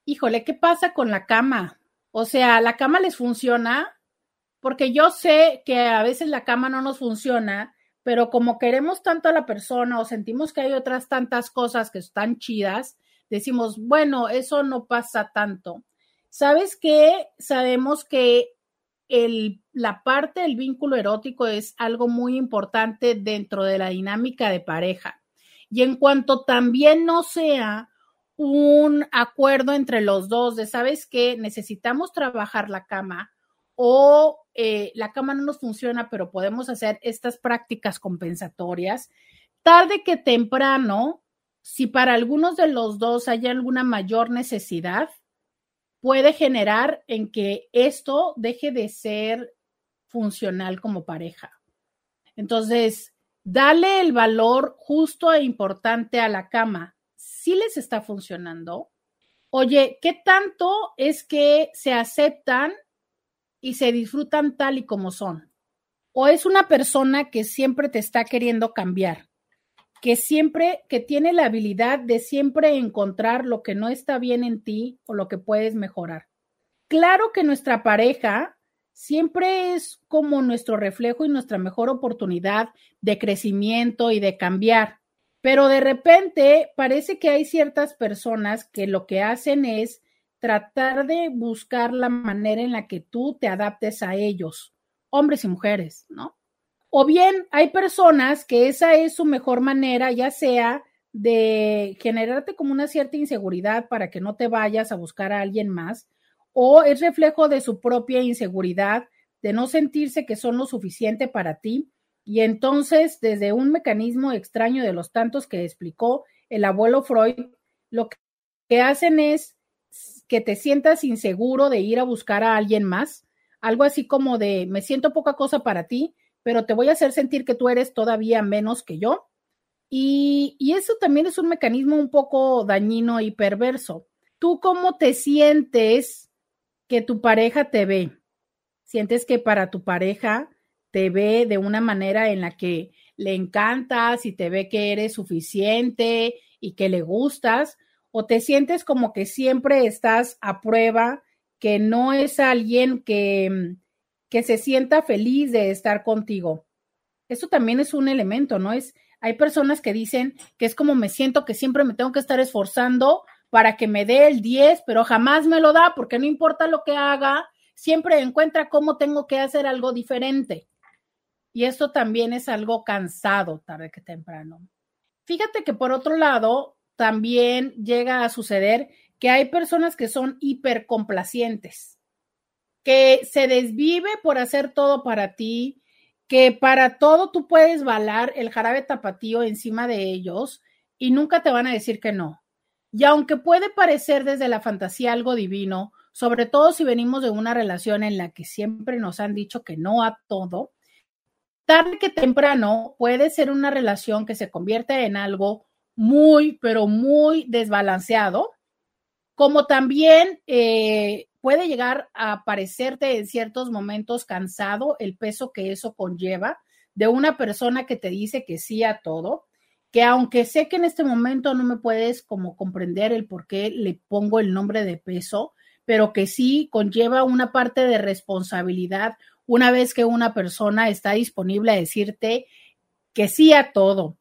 S2: híjole, ¿qué pasa con la cama? O sea, la cama les funciona porque yo sé que a veces la cama no nos funciona, pero como queremos tanto a la persona o sentimos que hay otras tantas cosas que están chidas, decimos, bueno, eso no pasa tanto. ¿Sabes qué? Sabemos que el, la parte del vínculo erótico es algo muy importante dentro de la dinámica de pareja. Y en cuanto también no sea un acuerdo entre los dos de, ¿sabes qué? Necesitamos trabajar la cama o eh, la cama no nos funciona, pero podemos hacer estas prácticas compensatorias. Tarde que temprano, si para algunos de los dos hay alguna mayor necesidad, puede generar en que esto deje de ser funcional como pareja. Entonces, dale el valor justo e importante a la cama si les está funcionando. Oye, ¿qué tanto es que se aceptan y se disfrutan tal y como son? ¿O es una persona que siempre te está queriendo cambiar? Que siempre, que tiene la habilidad de siempre encontrar lo que no está bien en ti o lo que puedes mejorar. Claro que nuestra pareja siempre es como nuestro reflejo y nuestra mejor oportunidad de crecimiento y de cambiar. Pero de repente parece que hay ciertas personas que lo que hacen es tratar de buscar la manera en la que tú te adaptes a ellos, hombres y mujeres, ¿no? O bien hay personas que esa es su mejor manera, ya sea de generarte como una cierta inseguridad para que no te vayas a buscar a alguien más, o es reflejo de su propia inseguridad, de no sentirse que son lo suficiente para ti y entonces, desde un mecanismo extraño de los tantos que explicó el abuelo Freud, lo que hacen es que te sientas inseguro de ir a buscar a alguien más, algo así como de, me siento poca cosa para ti, pero te voy a hacer sentir que tú eres todavía menos que yo. Y, y eso también es un mecanismo un poco dañino y perverso. ¿Tú cómo te sientes que tu pareja te ve? ¿Sientes que para tu pareja te ve de una manera en la que le encantas y te ve que eres suficiente y que le gustas, o te sientes como que siempre estás a prueba, que no es alguien que, que se sienta feliz de estar contigo. Eso también es un elemento, ¿no? Es, hay personas que dicen que es como me siento que siempre me tengo que estar esforzando para que me dé el 10, pero jamás me lo da porque no importa lo que haga, siempre encuentra cómo tengo que hacer algo diferente. Y esto también es algo cansado tarde que temprano. Fíjate que por otro lado, también llega a suceder que hay personas que son hipercomplacientes, que se desvive por hacer todo para ti, que para todo tú puedes balar el jarabe tapatío encima de ellos y nunca te van a decir que no. Y aunque puede parecer desde la fantasía algo divino, sobre todo si venimos de una relación en la que siempre nos han dicho que no a todo, tarde que temprano puede ser una relación que se convierte en algo muy, pero muy desbalanceado, como también eh, puede llegar a parecerte en ciertos momentos cansado el peso que eso conlleva de una persona que te dice que sí a todo que aunque sé que en este momento no me puedes como comprender el por qué le pongo el nombre de peso, pero que sí conlleva una parte de responsabilidad una vez que una persona está disponible a decirte que sí a todo.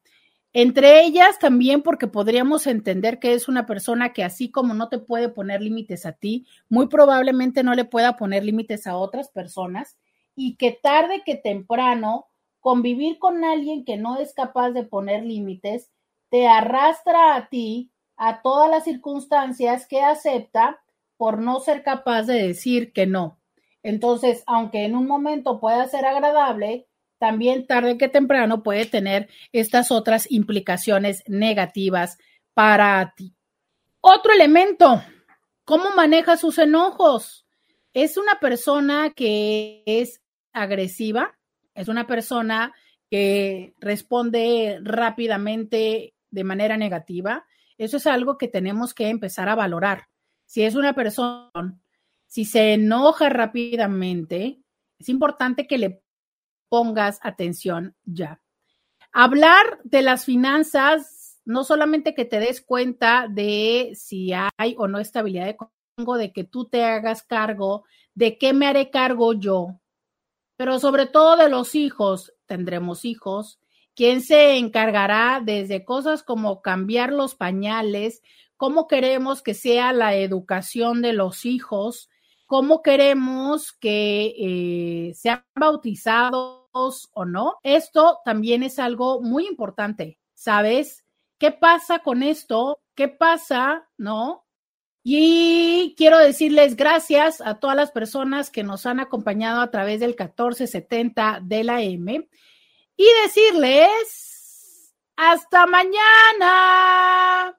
S2: Entre ellas también porque podríamos entender que es una persona que así como no te puede poner límites a ti, muy probablemente no le pueda poner límites a otras personas y que tarde que temprano convivir con alguien que no es capaz de poner límites te arrastra a ti a todas las circunstancias que acepta por no ser capaz de decir que no. Entonces, aunque en un momento pueda ser agradable, también tarde que temprano puede tener estas otras implicaciones negativas para ti. Otro elemento, ¿cómo maneja sus enojos? Es una persona que es agresiva, es una persona que responde rápidamente de manera negativa. Eso es algo que tenemos que empezar a valorar. Si es una persona, si se enoja rápidamente, es importante que le pongas atención ya. Hablar de las finanzas, no solamente que te des cuenta de si hay o no estabilidad de de que tú te hagas cargo, de qué me haré cargo yo, pero sobre todo de los hijos, tendremos hijos, ¿Quién se encargará desde cosas como cambiar los pañales, cómo queremos que sea la educación de los hijos, cómo queremos que eh, sean bautizados o no. Esto también es algo muy importante, ¿sabes? ¿Qué pasa con esto? ¿Qué pasa, no? Y quiero decirles gracias a todas las personas que nos han acompañado a través del 1470 de la M y decirles hasta mañana.